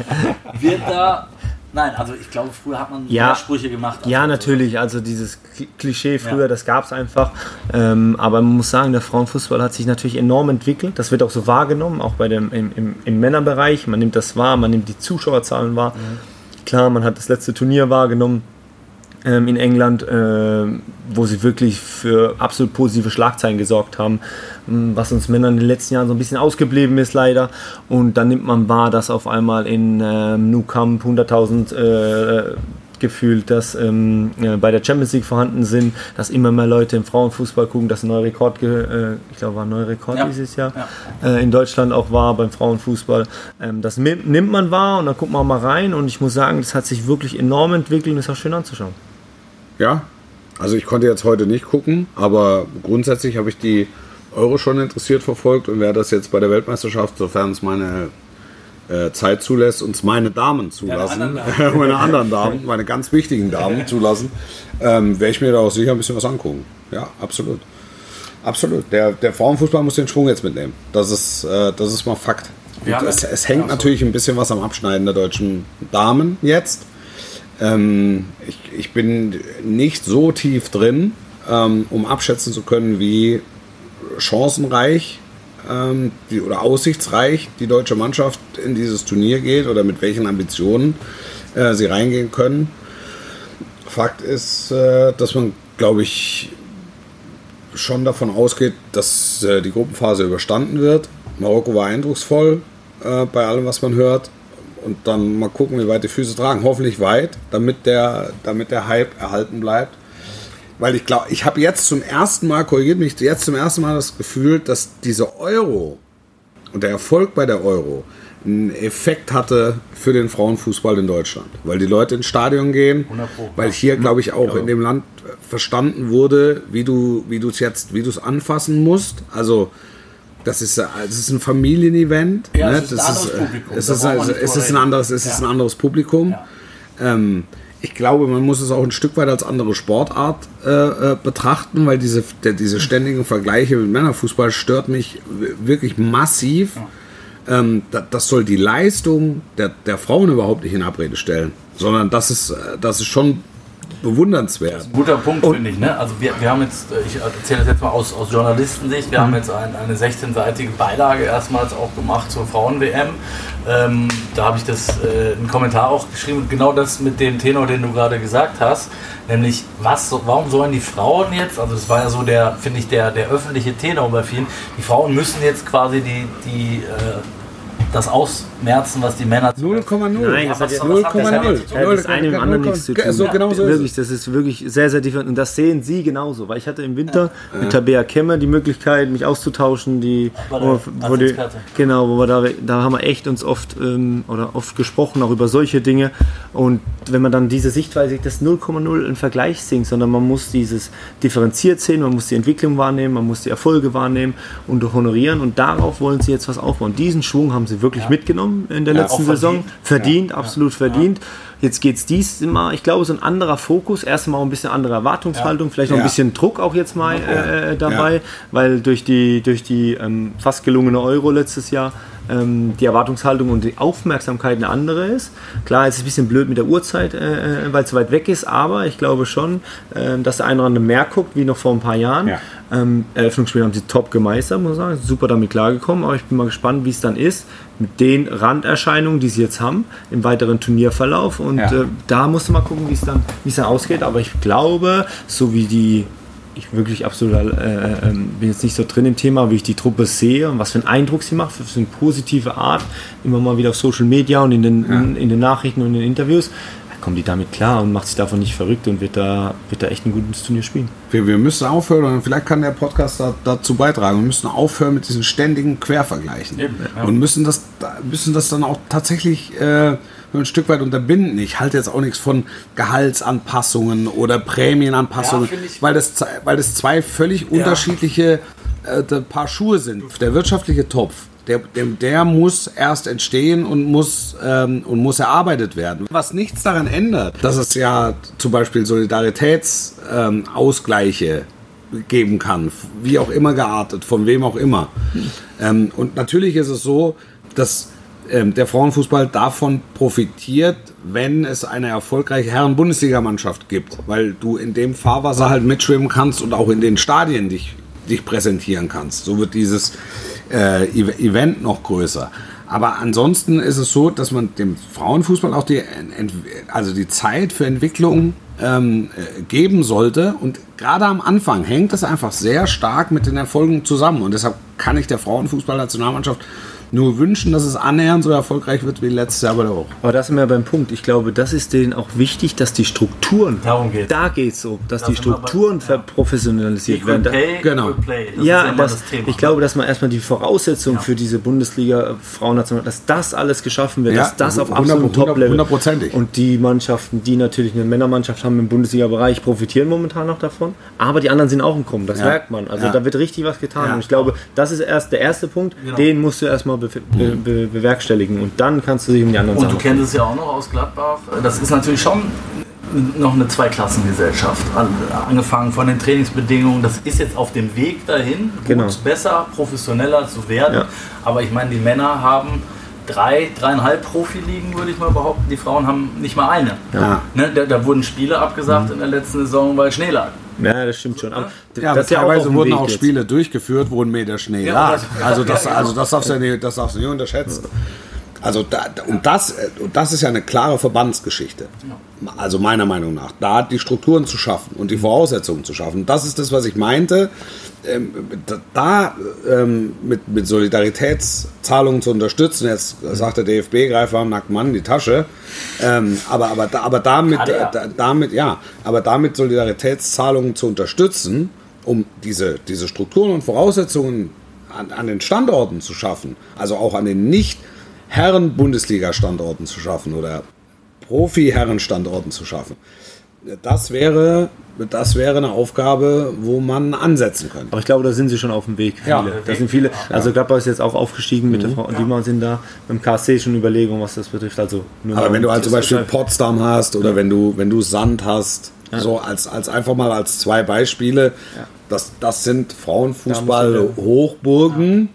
Wird da, nein, also ich glaube, früher hat man Ja. mehr Sprüche gemacht. Ja, heute. natürlich. Also dieses Kli- Klischee früher, Ja. das gab es einfach. Ähm, aber man muss sagen, der Frauenfußball hat sich natürlich enorm entwickelt. Das wird auch so wahrgenommen, auch bei dem, im, im, im Männerbereich. Man nimmt das wahr, man nimmt die Zuschauerzahlen wahr. Klar, man hat das letzte Turnier wahrgenommen ähm, in England, ähm, wo sie wirklich für absolut positive Schlagzeilen gesorgt haben, ähm, was uns Männern in den letzten Jahren so ein bisschen ausgeblieben ist leider. Und dann nimmt man wahr, dass auf einmal in ähm, Nou Camp 100.000 äh, gefühlt, dass ähm, äh, bei der Champions League vorhanden sind, dass immer mehr Leute im Frauenfußball gucken, dass ein neuer Rekord, äh, ich glaube, war ein neuer Rekord Ja. dieses Jahr, Ja. äh, in Deutschland auch war beim Frauenfußball. Ähm, das nimmt man wahr und dann guckt man mal rein und ich muss sagen, das hat sich wirklich enorm entwickelt und ist auch schön anzuschauen. Ja, also ich konnte jetzt heute nicht gucken, aber grundsätzlich habe ich die Euro schon interessiert verfolgt und werde das jetzt bei der Weltmeisterschaft, sofern es meine äh, Zeit zulässt, uns meine Damen zulassen, anderen <laughs> meine anderen Damen, meine ganz wichtigen Damen <laughs> zulassen, ähm, werde ich mir da auch sicher ein bisschen was angucken. Ja, absolut. Absolut. Der, der Frauenfußball muss den Schwung jetzt mitnehmen. Das ist, äh, das ist mal Fakt. Haben es, ja- es hängt natürlich ein bisschen was am Abschneiden der deutschen Damen jetzt. Ähm, ich, ich bin nicht so tief drin, ähm, um abschätzen zu können, wie chancenreich ähm, die, oder aussichtsreich die deutsche Mannschaft in dieses Turnier geht oder mit welchen Ambitionen äh, sie reingehen können. Fakt ist, äh, dass man, glaube ich, schon davon ausgeht, dass äh, die Gruppenphase überstanden wird. Marokko war eindrucksvoll äh, bei allem, was man hört. Und dann mal gucken, wie weit die Füße tragen. Hoffentlich weit, damit der, damit der Hype erhalten bleibt. Weil ich glaube, ich habe jetzt zum ersten Mal, korrigiert mich, jetzt zum ersten Mal das Gefühl, dass diese Euro und der Erfolg bei der Euro einen Effekt hatte für den Frauenfußball in Deutschland. Weil die Leute ins Stadion gehen, 100 Pro, weil hier, glaube ich, auch in dem Land verstanden wurde, wie du wie du es jetzt, wie du es anfassen musst. Also das ist, äh, es ist ein Familienevent. Ja, ne? es ist ein das anderes ist, äh, Publikum, Es ist, also, es ist ein reden. anderes, es ist Ja. ein anderes Publikum. Ja. Ähm, ich glaube, man muss es auch ein Stück weit als andere Sportart äh, äh, betrachten, weil diese, der, diese ständigen Vergleiche mit Männerfußball stört mich wirklich massiv. Ähm, da, das soll die Leistung der, der Frauen überhaupt nicht in Abrede stellen, sondern das ist, äh, das ist schon bewundernswert. Guter Punkt, finde ich. Ne? Also wir, wir haben jetzt, ich erzähle das jetzt mal aus, aus Journalistensicht, wir haben jetzt ein, eine 16-seitige Beilage erstmals auch gemacht zur Frauen-WM. Ähm, da habe ich das äh, einen Kommentar auch geschrieben, genau das mit dem Tenor, den du gerade gesagt hast, nämlich was, warum sollen die Frauen jetzt, also das war ja so der, finde ich, der, der öffentliche Tenor bei vielen, die Frauen müssen jetzt quasi die, die äh, das ausmerzen, was die Männer zu 0,0. Nein, das hat ja- 0,0. das ja Ja, eine mit anderen nichts zu tun. So, genau so ist wirklich, das ist wirklich sehr, sehr different. Und das sehen Sie genauso. Weil ich hatte im Winter mit Tabea Kemmer die Möglichkeit, mich auszutauschen. Die, War wo, wo die, Experte. genau, wo wir da, da haben wir echt uns oft ähm, oder oft gesprochen, auch über solche Dinge. Und wenn man dann diese Sichtweise sieht, das 0,0 ein Vergleich singt, sondern man muss dieses differenziert sehen, man muss die Entwicklung wahrnehmen, man muss die Erfolge wahrnehmen und honorieren. Und darauf wollen sie jetzt was aufbauen. Diesen Schwung haben sie sie wirklich mitgenommen in der letzten auch Saison. verdient. Verdient, absolut verdient. Jetzt geht es diesmal, ich glaube, so ein anderer Fokus. Erstmal ein bisschen andere Erwartungshaltung, vielleicht noch ein Ja. bisschen Druck auch jetzt mal äh, dabei, Ja. weil durch die, durch die ähm, fast gelungene Euro letztes Jahr ähm, die Erwartungshaltung und die Aufmerksamkeit eine andere ist. Klar, jetzt ist es ein bisschen blöd mit der Uhrzeit, äh, äh, weil es so weit weg ist, aber ich glaube schon, ähm, dass der eine oder andere mehr guckt, wie noch vor ein paar Jahren. Ja. Ähm, Eröffnungsspiel haben sie top gemeistert, muss man sagen. Super damit klargekommen, aber ich bin mal gespannt, wie es dann ist mit den Randerscheinungen, die sie jetzt haben, im weiteren Turnierverlauf. Und Ja. äh, da musst du mal gucken, wie es dann, wie es dann ausgeht. Aber ich glaube, so wie die, ich wirklich absolut äh, äh, bin jetzt nicht so drin im Thema, wie ich die Truppe sehe und was für einen Eindruck sie macht, für eine positive Art, immer mal wieder auf Social Media und in den, in, in den Nachrichten und in den Interviews. da Kommt die damit klar und macht sich davon nicht verrückt und wird da, wird da echt ein gutes Turnier spielen. Wir, wir müssen aufhören, und vielleicht kann der Podcast da, dazu beitragen. Wir müssen aufhören mit diesen ständigen Quervergleichen. Eben, ja. Und müssen das, müssen das dann auch tatsächlich äh, ein Stück weit unterbinden. Ich halte jetzt auch nichts von Gehaltsanpassungen oder Prämienanpassungen, Ja, weil, das, zwei- weil das zwei völlig unterschiedliche äh, Paar Schuhe sind. Der wirtschaftliche Topf. Der, der, der muss erst entstehen und muss, ähm, und muss erarbeitet werden. Was nichts daran ändert, dass es ja zum Beispiel Solidaritätsausgleiche ähm, geben kann, wie auch immer geartet, von wem auch immer. Ähm, und natürlich ist es so, dass der Frauenfußball davon profitiert, wenn es eine erfolgreiche Herren-Bundesligamannschaft gibt, weil du in dem Fahrwasser halt mitschwimmen kannst und auch in den Stadien dich, dich präsentieren kannst. So wird dieses äh, Ev- Event noch größer. Aber ansonsten ist es so, dass man dem Frauenfußball auch die, also die Zeit für Entwicklung ähm, äh, geben sollte. Und gerade am Anfang hängt das einfach sehr stark mit den Erfolgen zusammen. Und deshalb kann ich der Frauenfußball-Nationalmannschaft nur wünschen, dass es annähernd so erfolgreich wird wie letztes Jahr bei der Euro. Aber da sind wir beim Punkt. Ich glaube, das ist denen auch wichtig, dass die Strukturen, Darum geht's. da geht es so, dass Da die wir bei- Strukturen ja. verprofessionalisiert werden. Pay, Genau. Das ja, ja das, das Thema. ich glaube, dass man erstmal die Voraussetzungen für diese Bundesliga Frauennational, dass das alles geschaffen wird, Ja, dass das auf 100 absolutem Top-Level. hundertprozentig. Und die Mannschaften, die natürlich eine Männermannschaft haben im Bundesliga-Bereich, profitieren momentan noch davon. Aber die anderen sind auch im Kommen, das Ja. merkt man. Also Ja. da wird richtig was getan. Ja. Und ich glaube, das ist erst der erste Punkt, Genau. den musst du erstmal be be be bewerkstelligen. Und dann kannst du dich um die anderen Und du Sachen kennst es ja auch noch aus Gladbach. Das ist natürlich schon noch eine Zweiklassengesellschaft. An- Angefangen von den Trainingsbedingungen. Das ist jetzt auf dem Weg dahin, gut, Genau. besser, professioneller zu werden. Ja. Aber ich meine, die Männer haben drei, dreieinhalb Profiligen, würde ich mal behaupten. Die Frauen haben nicht mal eine. Ja. Ne, da, da wurden Spiele abgesagt in der letzten Saison, weil Schnee lag. Ja, das stimmt schon. Aber Ja, das ja auch auf teilweise dem wurden Weg auch jetzt. Spiele durchgeführt, wo ein Meter Schnee Ja, lag. das- Also das, <laughs> ja, also das darfst du ja nicht, das darfst du nicht unterschätzen. Also da, und, das, äh, und das ist ja eine klare Verbandsgeschichte. Also meiner Meinung nach. Da die Strukturen zu schaffen und die Voraussetzungen zu schaffen. Das ist das, was ich meinte. Ähm, da- ähm, mit, mit Solidaritätszahlungen zu unterstützen. Jetzt sagt der DFB, greif am nackten Mann in die Tasche. Ähm, aber, aber, aber damit, damit, ja, aber damit Solidaritätszahlungen zu unterstützen, um diese, diese Strukturen und Voraussetzungen an, an den Standorten zu schaffen, also auch an den nicht Herren-Bundesliga-Standorten zu schaffen oder Profi-Herren-Standorten zu schaffen. Das wäre, das wäre eine Aufgabe, wo man ansetzen könnte. Aber ich glaube, da sind sie schon auf dem Weg. Viele. Ja. Da sind viele. Also Gladbach ist jetzt auch aufgestiegen mit der Frau. Die mal sind da beim KSC schon Überlegungen, was das betrifft. Also Aber wenn du halt zum Beispiel Potsdam hast oder wenn du, wenn du Sand hast, so als, als einfach mal als zwei Beispiele, das, das sind Frauenfußball-Hochburgen,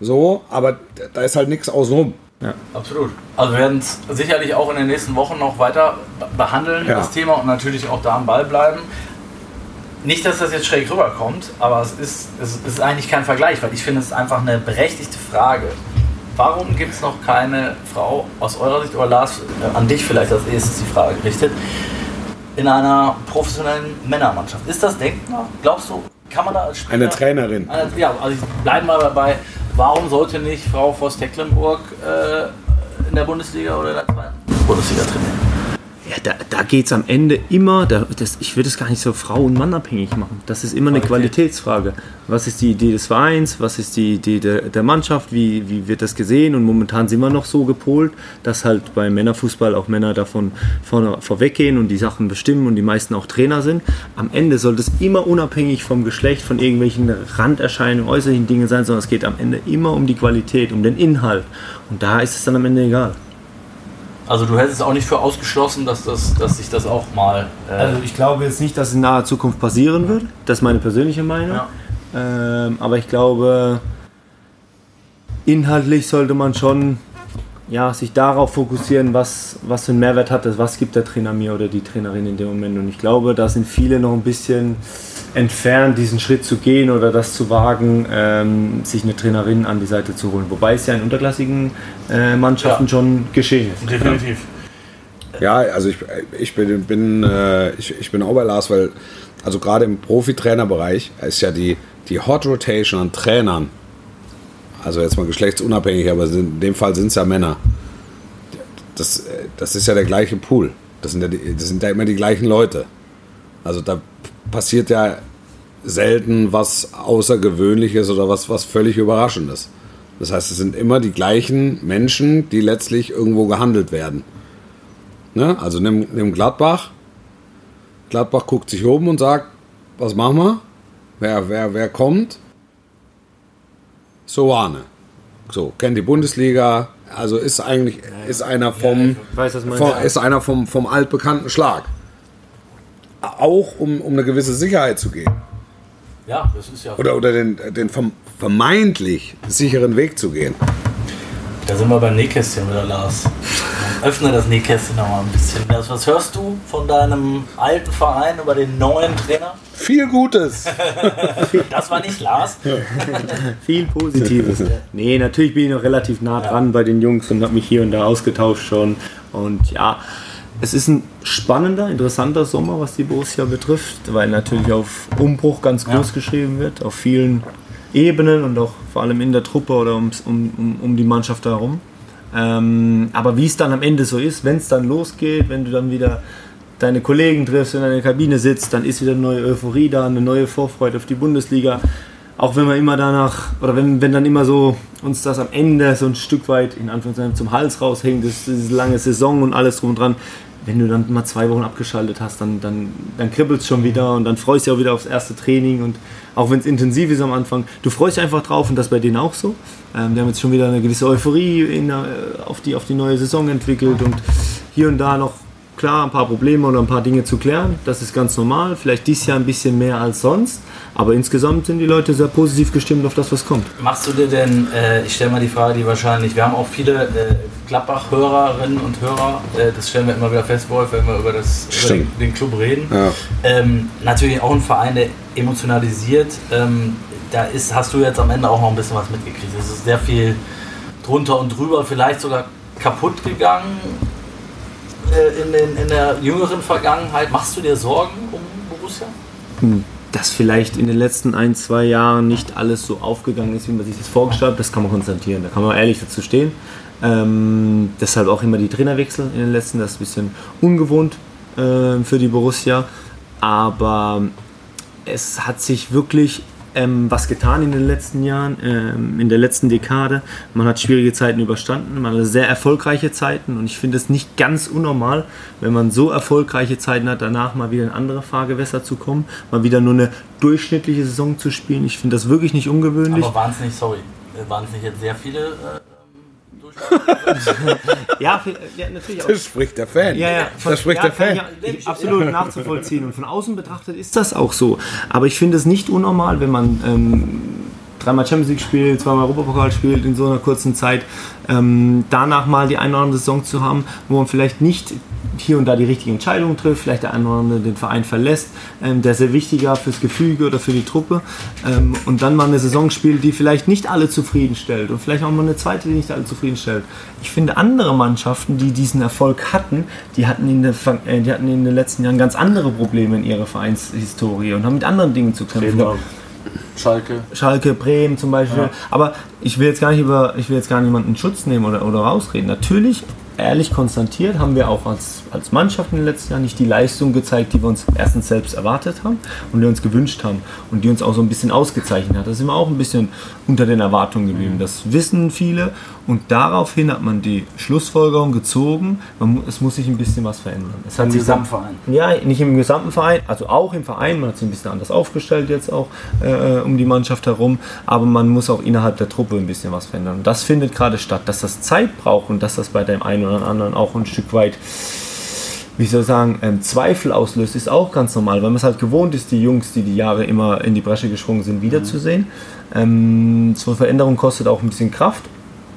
so, aber da ist halt nichts außenrum. Absolut. Also wir werden es sicherlich auch in den nächsten Wochen noch weiter be- behandeln, Ja. das Thema, und natürlich auch da am Ball bleiben. Nicht, dass das jetzt schräg rüberkommt, aber es ist, es ist eigentlich kein Vergleich, weil ich finde, es ist einfach eine berechtigte Frage. Warum gibt es noch keine Frau aus eurer Sicht, oder Lars, äh, an dich vielleicht als erstes die Frage gerichtet, in einer professionellen Männermannschaft? Ist das denkbar? Glaubst du, kann man da als Spieler... Eine Trainerin. Also, Ja, also ich bleibe mal dabei. Warum sollte nicht Frau Voss-Tecklenburg äh, in der Bundesliga oder in der zweiten Bundesliga trainieren? Ja, da, da geht es am Ende immer, da, das, ich würde es gar nicht so Frau- und Mann abhängig machen. Das ist immer eine Qualitätsfrage. Was ist die Idee des Vereins? Was ist die Idee der, der Mannschaft? Wie, wie wird das gesehen? Und momentan sind wir noch so gepolt, dass halt beim Männerfußball auch Männer davon vorne, vorweggehen und die Sachen bestimmen und die meisten auch Trainer sind. Am Ende sollte es immer unabhängig vom Geschlecht, von irgendwelchen Randerscheinungen, äußerlichen Dingen sein, sondern es geht am Ende immer um die Qualität, um den Inhalt. Und da ist es dann am Ende egal. Also du hättest auch nicht für ausgeschlossen, dass, das, dass sich das auch mal... Äh Also ich glaube jetzt nicht, dass es in naher Zukunft passieren wird. Das ist meine persönliche Meinung. Ja. Ähm, aber ich glaube, inhaltlich sollte man schon ja, sich darauf fokussieren, was, was für einen Mehrwert hat das, was gibt der Trainer mir oder die Trainerin in dem Moment. Und ich glaube, da sind viele noch ein bisschen entfernt, diesen Schritt zu gehen oder das zu wagen, ähm, sich eine Trainerin an die Seite zu holen. Wobei es ja in unterklassigen äh, Mannschaften Ja. schon geschehen ist. Definitiv. Ja, also ich, ich bin, bin, äh, ich, ich bin auch bei Lars, weil, also gerade im Profitrainerbereich ist ja die, die Hot Rotation an Trainern, also jetzt mal geschlechtsunabhängig, aber in dem Fall sind es ja Männer. Das, äh, das ist ja der gleiche Pool. Das sind ja, die, das sind ja immer die gleichen Leute. Also da passiert ja selten was Außergewöhnliches oder was, was völlig Überraschendes. Das heißt, es sind immer die gleichen Menschen, die letztlich irgendwo gehandelt werden. Ne? Also nimm, nimm Gladbach. Gladbach guckt sich oben und sagt, was machen wir? Wer, wer, wer kommt? Soane. So, kennt die Bundesliga. Also ist eigentlich ist einer vom, weiß, vom ist einer vom, vom altbekannten Schlag. Auch um, um eine gewisse Sicherheit zu geben. Ja, das ist ja... Oder, oder den, den verm- vermeintlich sicheren Weg zu gehen. Da sind wir beim Nähkästchen wieder, Lars. Öffne das Nähkästchen noch mal ein bisschen. Das, was hörst du von deinem alten Verein über den neuen Trainer? Viel Gutes. <laughs> Das war nicht Lars. <laughs> Viel Positives. nee, natürlich bin ich noch relativ nah dran bei den Jungs und habe mich hier und da ausgetauscht schon. Und ja, es ist ein spannender, interessanter Sommer, was die Borussia betrifft, weil natürlich auf Umbruch ganz groß Ja. geschrieben wird, auf vielen Ebenen und auch vor allem in der Truppe oder ums, um, um, um die Mannschaft herum. Ähm, aber wie es dann am Ende so ist, wenn es dann losgeht, wenn du dann wieder deine Kollegen triffst, in einer Kabine sitzt, dann ist wieder eine neue Euphorie da, eine neue Vorfreude auf die Bundesliga. Auch wenn wir immer danach, oder wenn, wenn dann immer so uns das am Ende so ein Stück weit in Anführungszeichen zum Hals raushängt, das, diese lange Saison und alles drum und dran, wenn du dann mal zwei Wochen abgeschaltet hast, dann, dann, dann kribbelt es schon wieder und dann freust du dich auch wieder aufs erste Training und auch wenn es intensiv ist am Anfang, du freust dich einfach drauf und das bei denen auch so. Ähm, wir haben jetzt schon wieder eine gewisse Euphorie der- auf, die, auf die neue Saison entwickelt und hier und da noch klar ein paar Probleme oder ein paar Dinge zu klären. Das ist ganz normal. Vielleicht dieses Jahr ein bisschen mehr als sonst. Aber insgesamt sind die Leute sehr positiv gestimmt auf das, was kommt. Machst du dir denn, äh, ich stelle mal die Frage, die wahrscheinlich, wir haben auch viele äh, Gladbach-Hörerinnen und Hörer, äh, das stellen wir immer wieder fest, Wolf, wenn wir über, das, über den, den Club reden. Ja. Ähm, natürlich auch ein Verein, der emotionalisiert. Ähm, da ist, hast du jetzt am Ende auch noch ein bisschen was mitgekriegt. Es ist sehr viel drunter und drüber, vielleicht sogar kaputt gegangen in, den, in der jüngeren Vergangenheit. Machst du dir Sorgen um Borussia? Dass vielleicht in den letzten ein, zwei Jahren nicht alles so aufgegangen ist, wie man sich das vorgestellt hat, das kann man konstatieren. Da kann man ehrlich dazu stehen. Ähm, deshalb auch immer die Trainerwechsel in den letzten, das ist ein bisschen ungewohnt äh, für die Borussia. Aber es hat sich wirklich ähm, was getan in den letzten Jahren, ähm, in der letzten Dekade. Man hat schwierige Zeiten überstanden, man hat sehr erfolgreiche Zeiten und ich finde es nicht ganz unnormal, wenn man so erfolgreiche Zeiten hat, danach mal wieder in andere Fahrgewässer zu kommen, mal wieder nur eine durchschnittliche Saison zu spielen. Ich finde das wirklich nicht ungewöhnlich. Aber waren es nicht, sorry, waren es nicht jetzt sehr viele äh? Ja, ja, natürlich auch. Das spricht der Fan. Ja, ja, von- Das spricht ja, der Fan. Ich absolut nachzuvollziehen. Und von außen betrachtet ist das auch so. Aber ich finde es nicht unnormal, wenn man ähm, dreimal Champions League spielt, zweimal Europapokal spielt in so einer kurzen Zeit, ähm, danach mal die eine oder andere Saison zu haben, wo man vielleicht nicht hier und da die richtigen Entscheidungen trifft, vielleicht der eine oder andere den Verein verlässt, ähm, der sehr wichtiger fürs Gefüge oder für die Truppe ähm, und dann mal eine Saison spielt, die vielleicht nicht alle zufriedenstellt und vielleicht auch mal eine zweite, die nicht alle zufriedenstellt. Ich finde andere Mannschaften, die diesen Erfolg hatten, die hatten in, der, äh, die hatten in den letzten Jahren ganz andere Probleme in ihrer Vereinshistorie und haben mit anderen Dingen zu kämpfen. Schalke. Schalke, Bremen zum Beispiel. Aber ich will jetzt gar nicht über, ich will jetzt gar niemanden Schutz nehmen oder, oder rausreden. Natürlich ehrlich konstatiert, haben wir auch als, als Mannschaft in den letzten Jahren nicht die Leistung gezeigt, die wir uns erstens selbst erwartet haben und die uns gewünscht haben und die uns auch so ein bisschen ausgezeichnet hat. Da sind wir auch ein bisschen unter den Erwartungen geblieben. Das wissen viele und daraufhin hat man die Schlussfolgerung gezogen, man, es muss sich ein bisschen was verändern. Es hat Im Gesamtverein. ja, nicht im gesamten Verein, also auch im Verein, man hat sich ein bisschen anders aufgestellt jetzt auch äh, um die Mannschaft herum, aber man muss auch innerhalb der Truppe ein bisschen was verändern. Und das findet gerade statt, dass das Zeit braucht und dass das bei dem einen oder anderen auch ein Stück weit wie soll ich sagen, ähm, Zweifel auslöst, ist auch ganz normal, weil man es halt gewohnt ist, die Jungs, die die Jahre immer in die Bresche gesprungen sind, wiederzusehen. Ähm, so eine Veränderung kostet auch ein bisschen Kraft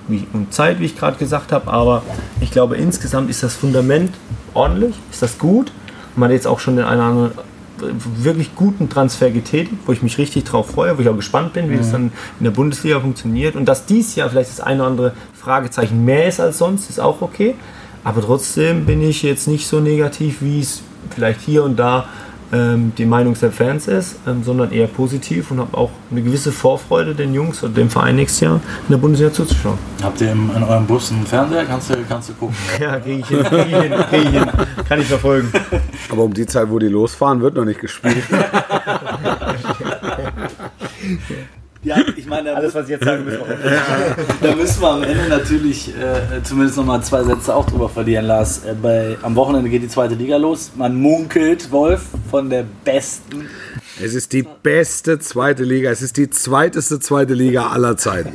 und Zeit, wie ich gerade gesagt habe, aber ich glaube, insgesamt ist das Fundament ordentlich, ist das gut. Man hat jetzt auch schon den einen oder anderen äh, wirklich guten Transfer getätigt, wo ich mich richtig drauf freue, wo ich auch gespannt bin, wie das dann in der Bundesliga funktioniert. Und dass dies Jahr vielleicht das eine oder andere Fragezeichen mehr ist als sonst, ist auch okay. Aber trotzdem bin ich jetzt nicht so negativ, wie es vielleicht hier und da ähm, die Meinung der Fans ist, ähm, sondern eher positiv und habe auch eine gewisse Vorfreude, den Jungs und dem Verein nächstes Jahr in der Bundesliga zuzuschauen. Habt ihr im, in eurem Bus einen Fernseher? Kannst du, kannst du gucken? <laughs> Ja, kriege ich hin, kriege ich hin, krieg ich hin. Kann ich verfolgen. <laughs> Aber um die Zeit, wo die losfahren, wird noch nicht gespielt. <laughs> Ja, ich meine, Alles, was ich jetzt sage, müssen <laughs> wir da müssen wir am Ende natürlich äh, zumindest noch mal zwei Sätze auch drüber verlieren, Lars. Äh, bei, am Wochenende geht die zweite Liga los. Man munkelt, Wolf, von der besten. Es ist die beste zweite Liga. Es ist die zweiteste zweite Liga aller Zeiten.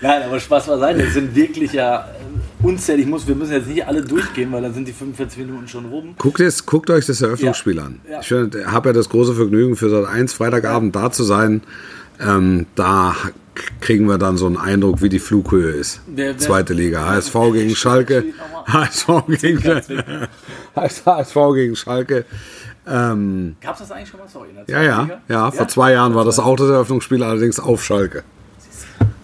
Nein, aber Spaß beiseite. Es sind wirklich ja äh, unzählig. Muss, wir müssen jetzt nicht alle durchgehen, weil dann sind die 45 Minuten schon rum. Guckt, es, guckt euch das Eröffnungsspiel Ja. an. Ja. Ich habe ja das große Vergnügen, für Sat 1 Freitagabend da zu sein. Ähm, da kriegen wir dann so einen Eindruck, wie die Flughöhe ist. Wer- wer- Zweite Liga. HSV <laughs> gegen Schalke. HSV gegen, HSV gegen Schalke. Ähm, Gab es das eigentlich schon mal? Sorry, in der ja, ja, Liga? ja. Vor zwei Jahren war das auch das Eröffnungsspiel, allerdings auf Schalke.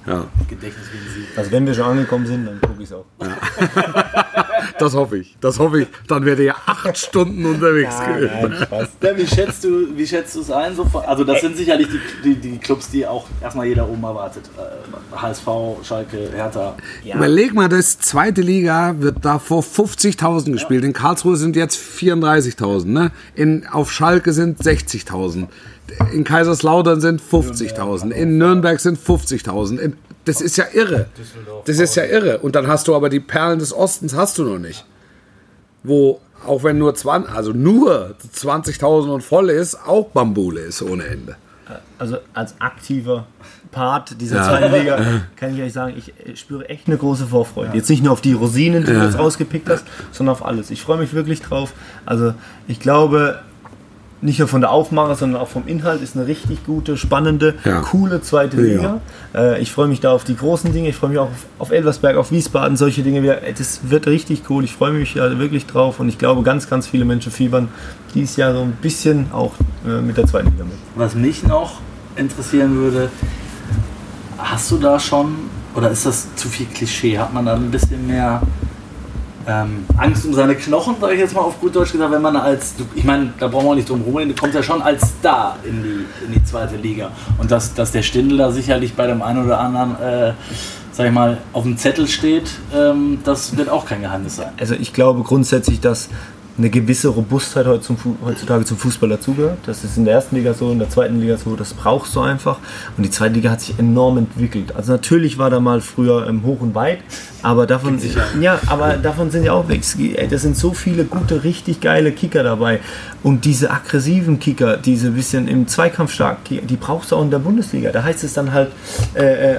Ja, Gedächtnis wie ein Sieg. Also wenn wir schon angekommen sind, dann gucke ich es auch. <laughs> das hoffe ich. Das hoffe ich. Dann werdet ihr acht Stunden unterwegs gewesen. Ja, wie schätzt du wie schätzt du es ein? So, also das sind sicherlich die, die, die Clubs, die auch erstmal jeder oben erwartet. Äh, HSV, Schalke, Hertha. Überleg mal, das zweite Liga wird da vor 50.000 gespielt. In Karlsruhe sind jetzt 34.000. Ne? In, auf Schalke sind 60.000. In Kaiserslautern sind 50.000. In Nürnberg sind 50.000. In- Das ist ja irre. Das ist ja irre. Und dann hast du aber die Perlen des Ostens hast du noch nicht. Wo, auch wenn nur 20, also nur 20.000 und voll ist, auch Bambule ist ohne Ende. Also als aktiver Part dieser Ja. zweiten Liga kann ich euch sagen, ich äh, spüre echt eine große Vorfreude. Jetzt nicht nur auf die Rosinen, die du jetzt rausgepickt hast, sondern auf alles. Ich freue mich wirklich drauf. Also ich glaube, nicht nur von der Aufmache, sondern auch vom Inhalt ist eine richtig gute, spannende, Ja. coole zweite Ja. Liga. Äh, ich freue mich da auf die großen Dinge. Ich freue mich auch auf, auf Elversberg, auf Wiesbaden, solche Dinge wieder. Äh, Das wird richtig cool. Ich freue mich da wirklich drauf und ich glaube, ganz, ganz viele Menschen fiebern dieses Jahr so ein bisschen auch äh, mit der zweiten Liga mit. Was mich noch interessieren würde, hast du da schon, oder ist das zu viel Klischee? Hat man da ein bisschen mehr ähm, Angst um seine Knochen, sage ich jetzt mal auf gut Deutsch gesagt, wenn man als, ich meine, da brauchen wir auch nicht drum rumreden, kommst ja schon als Star in die, in die zweite Liga. Und dass, dass der Stindl da sicherlich bei dem einen oder anderen, äh, sag ich mal, auf dem Zettel steht, ähm, das wird auch kein Geheimnis sein. Also ich glaube grundsätzlich, dass eine gewisse Robustheit heutzutage zum Fußball dazugehört. Das ist in der ersten Liga so, in der zweiten Liga so, das brauchst du einfach. Und die zweite Liga hat sich enorm entwickelt. Also natürlich war da mal früher ähm, hoch und weit, aber davon, ja, aber davon sind ja auch weg. Das sind so viele gute, richtig geile Kicker dabei. Und diese aggressiven Kicker, diese bisschen im Zweikampf stark, die brauchst du auch in der Bundesliga. Da heißt es dann halt äh, äh,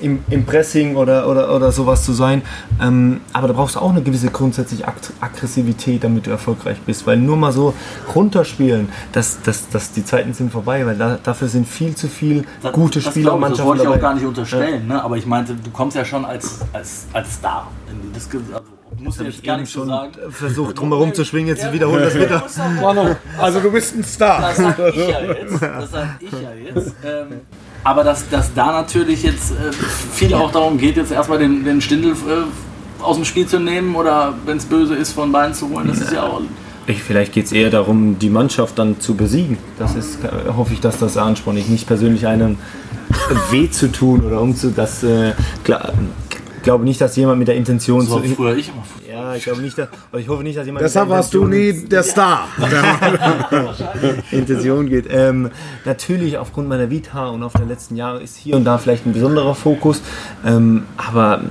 im, im Pressing oder, oder, oder sowas zu sein. Ähm, aber da brauchst du auch eine gewisse grundsätzliche Aggressivität, damit du erfolgreich bist. Weil nur mal so runterspielen, das, das, das, die Zeiten sind vorbei, weil da, dafür sind viel zu viel Das- gute das Spieler und ich, Das Mannschaften wollte ich auch dabei. gar nicht unterstellen, ne? aber ich meinte, du kommst ja schon als, als, als Star. Disku also, Hab jetzt ich gar nicht so schon sagen. versucht, drumherum zu schwingen, jetzt wiederholen das wieder. <laughs> Also du bist ein Star. Das sag ich ja jetzt. Das sag ich ja jetzt. Ähm, aber dass, dass da natürlich jetzt äh, viel auch darum geht, jetzt erstmal den, den Stindel äh, aus dem Spiel zu nehmen oder wenn es böse ist, von Beinen zu holen, das ist ja auch. Ich, vielleicht geht es eher darum, die Mannschaft dann zu besiegen. Das ist, äh, hoffe ich, dass das der Ansporn ist. Nicht persönlich einem weh zu tun oder um zu, das, äh, klar, glaube nicht, dass jemand mit der Intention So zu. früher ich immer. Ja, ich glaube nicht, dass, ich hoffe nicht, dass jemand Deshalb mit der warst du nie der Star. <laughs> Intention geht. Ähm, natürlich aufgrund meiner Vita und auf der letzten Jahre ist hier und da vielleicht ein besonderer Fokus, ähm, aber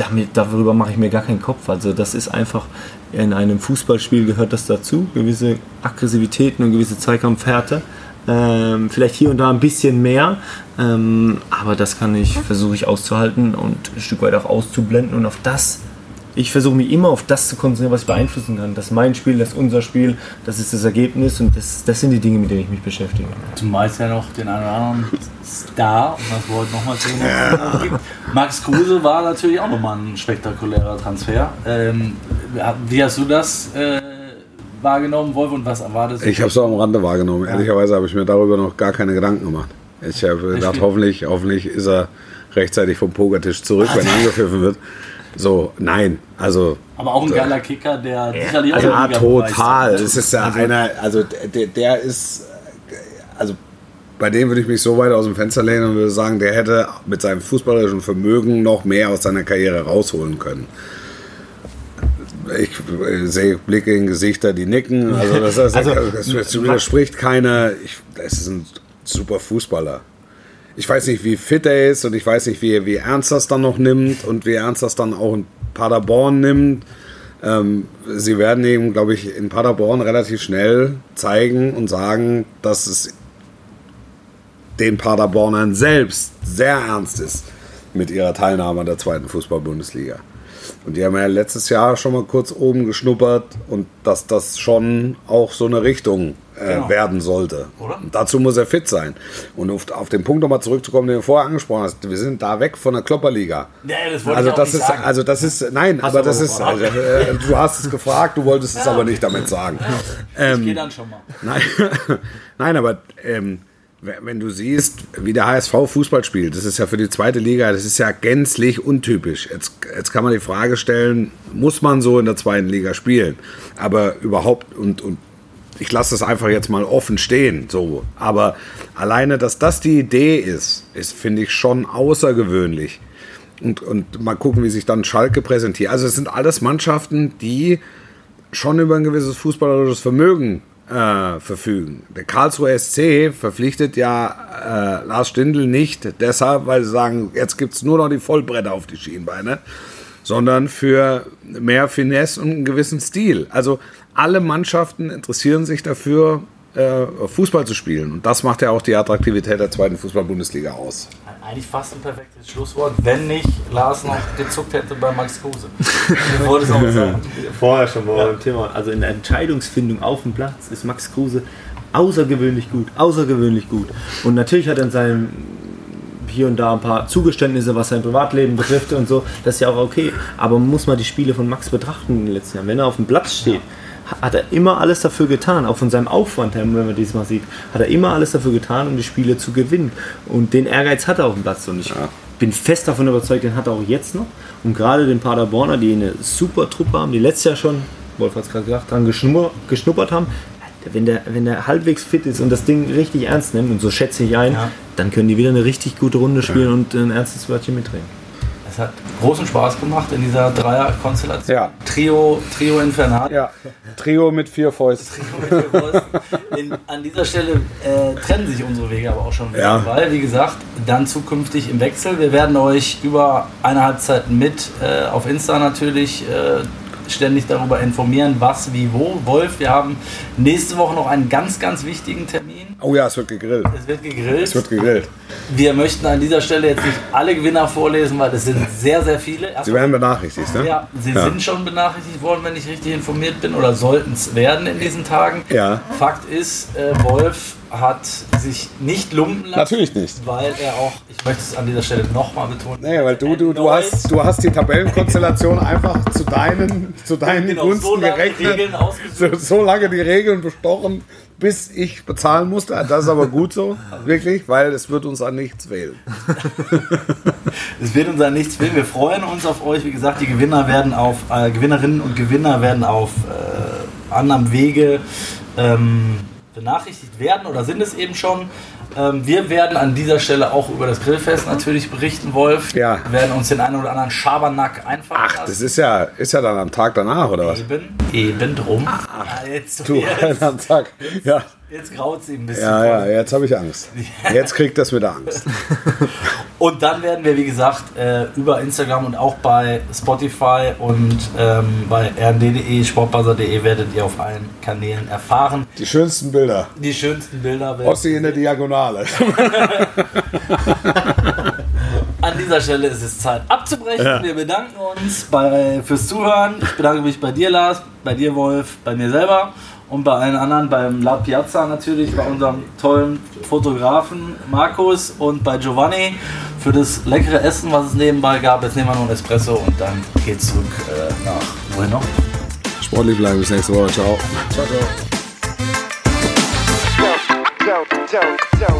damit, darüber mache ich mir gar keinen Kopf. Also das ist einfach, in einem Fußballspiel gehört das dazu, gewisse Aggressivitäten und gewisse Zweikampfhärte. Ähm, vielleicht hier und da ein bisschen mehr, ähm, aber das kann ich, versuche ich auszuhalten und ein Stück weit auch auszublenden und auf das ich versuche mich immer auf das zu konzentrieren, was ich beeinflussen kann. Das ist mein Spiel, das ist unser Spiel, das ist das Ergebnis und das, das sind die Dinge, mit denen ich mich beschäftige. Zumeist ja noch den einen oder anderen Star, um das Wort nochmal zu ja. Max Kruse war natürlich auch nochmal ein spektakulärer Transfer. Ähm, wie hast du das äh, wahrgenommen, Wolf, und was erwartest du? Ich habe es auch am Rande wahrgenommen. Ja. Ehrlicherweise habe ich mir darüber noch gar keine Gedanken gemacht. Ich habe gedacht, hoffentlich, hoffentlich ist er rechtzeitig vom Pokertisch zurück, wenn er <laughs> angepfiffen wird. So, nein, also. Aber auch ein geiler Kicker, der sicherlich also, auch. Ja, total. Das ist ja also, einer, also der, der ist, also bei dem würde ich mich so weit aus dem Fenster lehnen und würde sagen, der hätte mit seinem fußballerischen Vermögen noch mehr aus seiner Karriere rausholen können. Ich sehe Blicke in Gesichter, die nicken. Also das, das, <laughs> also, das, das widerspricht keiner. Ich, das ist ein super Fußballer ich weiß nicht, wie fit er ist und ich weiß nicht, wie, wie ernst das dann noch nimmt und wie ernst das dann auch in Paderborn nimmt. Ähm, sie werden ihm, glaube ich, in Paderborn relativ schnell zeigen und sagen, dass es den Paderbornern selbst sehr ernst ist mit ihrer Teilnahme an der zweiten Fußball-Bundesliga. Und die haben ja letztes Jahr schon mal kurz oben geschnuppert und dass das schon auch so eine Richtung äh, genau. werden sollte. dazu muss er fit sein. Und auf, auf den Punkt nochmal zurückzukommen, den du vorher angesprochen hast, wir sind da weg von der Klopperliga. Nee, das wollte also, ich das ist, sagen. also das ist, nein, hast aber das ist, also, äh, du hast es gefragt, du wolltest ja. es aber nicht damit sagen. Ähm, ich gehe dann schon mal. Nein, <laughs> nein aber ähm, wenn du siehst, wie der HSV Fußball spielt, das ist ja für die zweite Liga, das ist ja gänzlich untypisch. Jetzt, jetzt kann man die Frage stellen, muss man so in der zweiten Liga spielen? Aber überhaupt, und, und ich lasse das einfach jetzt mal offen stehen, so. Aber alleine, dass das die Idee ist, ist, finde ich, schon außergewöhnlich. Und, und mal gucken, wie sich dann Schalke präsentiert. Also es sind alles Mannschaften, die schon über ein gewisses fußballerisches Vermögen äh, verfügen. Der Karlsruhe SC verpflichtet ja äh, Lars Stindl nicht deshalb, weil sie sagen, jetzt gibt es nur noch die Vollbretter auf die Schienbeine, sondern für mehr Finesse und einen gewissen Stil. Also alle Mannschaften interessieren sich dafür, äh, Fußball zu spielen. Und das macht ja auch die Attraktivität der zweiten Fußball-Bundesliga aus. Eigentlich fast ein perfektes Schlusswort, wenn nicht Lars noch gezuckt hätte bei Max Kruse. Ich wollte es auch <laughs> sagen. Vorher schon mal ja. beim Thema. Also in der Entscheidungsfindung auf dem Platz ist Max Kruse außergewöhnlich gut. Außergewöhnlich gut. Und natürlich hat er in seinem hier und da ein paar Zugeständnisse, was sein Privatleben betrifft und so. Das ist ja auch okay. Aber man muss mal die Spiele von Max betrachten in den letzten Jahren. Wenn er auf dem Platz steht, ja hat er immer alles dafür getan, auch von seinem Aufwand her, wenn man diesmal sieht, hat er immer alles dafür getan, um die Spiele zu gewinnen. Und den Ehrgeiz hat er auf dem Platz und ich ja. bin fest davon überzeugt, den hat er auch jetzt noch. Und gerade den Paderborner, die eine super Truppe haben, die letztes Jahr schon, Wolf hat es gerade gesagt, dran geschnuppert, haben, wenn der, wenn der halbwegs fit ist und das Ding richtig ernst nimmt, und so schätze ich ein, ja. dann können die wieder eine richtig gute Runde spielen ja. und ein ernstes Wörtchen mitreden. Hat großen Spaß gemacht in dieser Dreier-Konstellation. Ja. Trio, Trio Infernal. Ja. Trio mit vier Fäusten. Trio mit vier Fäusten. In, an dieser Stelle äh, trennen sich unsere Wege aber auch schon wieder, ja. weil, wie gesagt, dann zukünftig im Wechsel. Wir werden euch über eine Halbzeit mit äh, auf Insta natürlich äh, ständig darüber informieren, was, wie, wo. Wolf, wir haben nächste Woche noch einen ganz, ganz wichtigen Termin. Oh ja, es wird gegrillt. Es wird gegrillt. Es wird gegrillt. Wir möchten an dieser Stelle jetzt nicht alle Gewinner vorlesen, weil es sind sehr, sehr viele. Erstmal, sie werden benachrichtigt, ne? Ja, sie ja. sind schon benachrichtigt worden, wenn ich richtig informiert bin, oder sollten es werden in diesen Tagen. Ja. Fakt ist, äh, Wolf hat sich nicht lumpen lassen. Natürlich nicht. Weil er auch, ich möchte es an dieser Stelle nochmal betonen. Nee, weil du, du, du, hast, du hast die Tabellenkonstellation einfach zu deinen, zu deinen genau, Gunsten so gerechnet. So, so lange die Regeln bestochen, bis ich bezahlen musste. Das ist aber gut so, <laughs> wirklich, weil es wird uns an nichts wählen. <laughs> es wird uns an nichts wählen. Wir freuen uns auf euch. Wie gesagt, die Gewinner werden auf, äh, Gewinnerinnen und Gewinner werden auf äh, anderem Wege ähm, benachrichtigt werden oder sind es eben schon. Ähm, wir werden an dieser Stelle auch über das Grillfest natürlich berichten, Wolf. Ja. Wir werden uns den einen oder anderen Schabernack einfallen Ach, das ist ja, ist ja dann am Tag danach, oder was? Eben, eben drum. Ah, jetzt, Du, jetzt, <laughs> am Tag. Ja, jetzt graut es ihm ein bisschen. ja, ja, jetzt habe ich Angst. <laughs> Jetzt kriegt das mit der Angst. <laughs> Und dann werden wir, wie gesagt, äh, über Instagram und auch bei Spotify und ähm, bei rnd.de, sportbuzzer.de werdet ihr auf allen Kanälen erfahren. Die schönsten Bilder. Die schönsten Bilder. Ossi in der Diagonale. <laughs> An dieser Stelle ist es Zeit abzubrechen. Wir bedanken uns bei, fürs Zuhören. Ich bedanke mich bei dir, Lars, bei dir, Wolf, bei mir selber und bei allen anderen, beim La Piazza natürlich, bei unserem tollen Fotografen Markus und bei Giovanni für das leckere Essen, was es nebenbei gab. Jetzt nehmen wir noch ein Espresso und dann geht's zurück äh, nach wohin noch? Sportlich bleiben bis nächste Woche. Ciao. Ciao, ciao. Don't, don't, don't.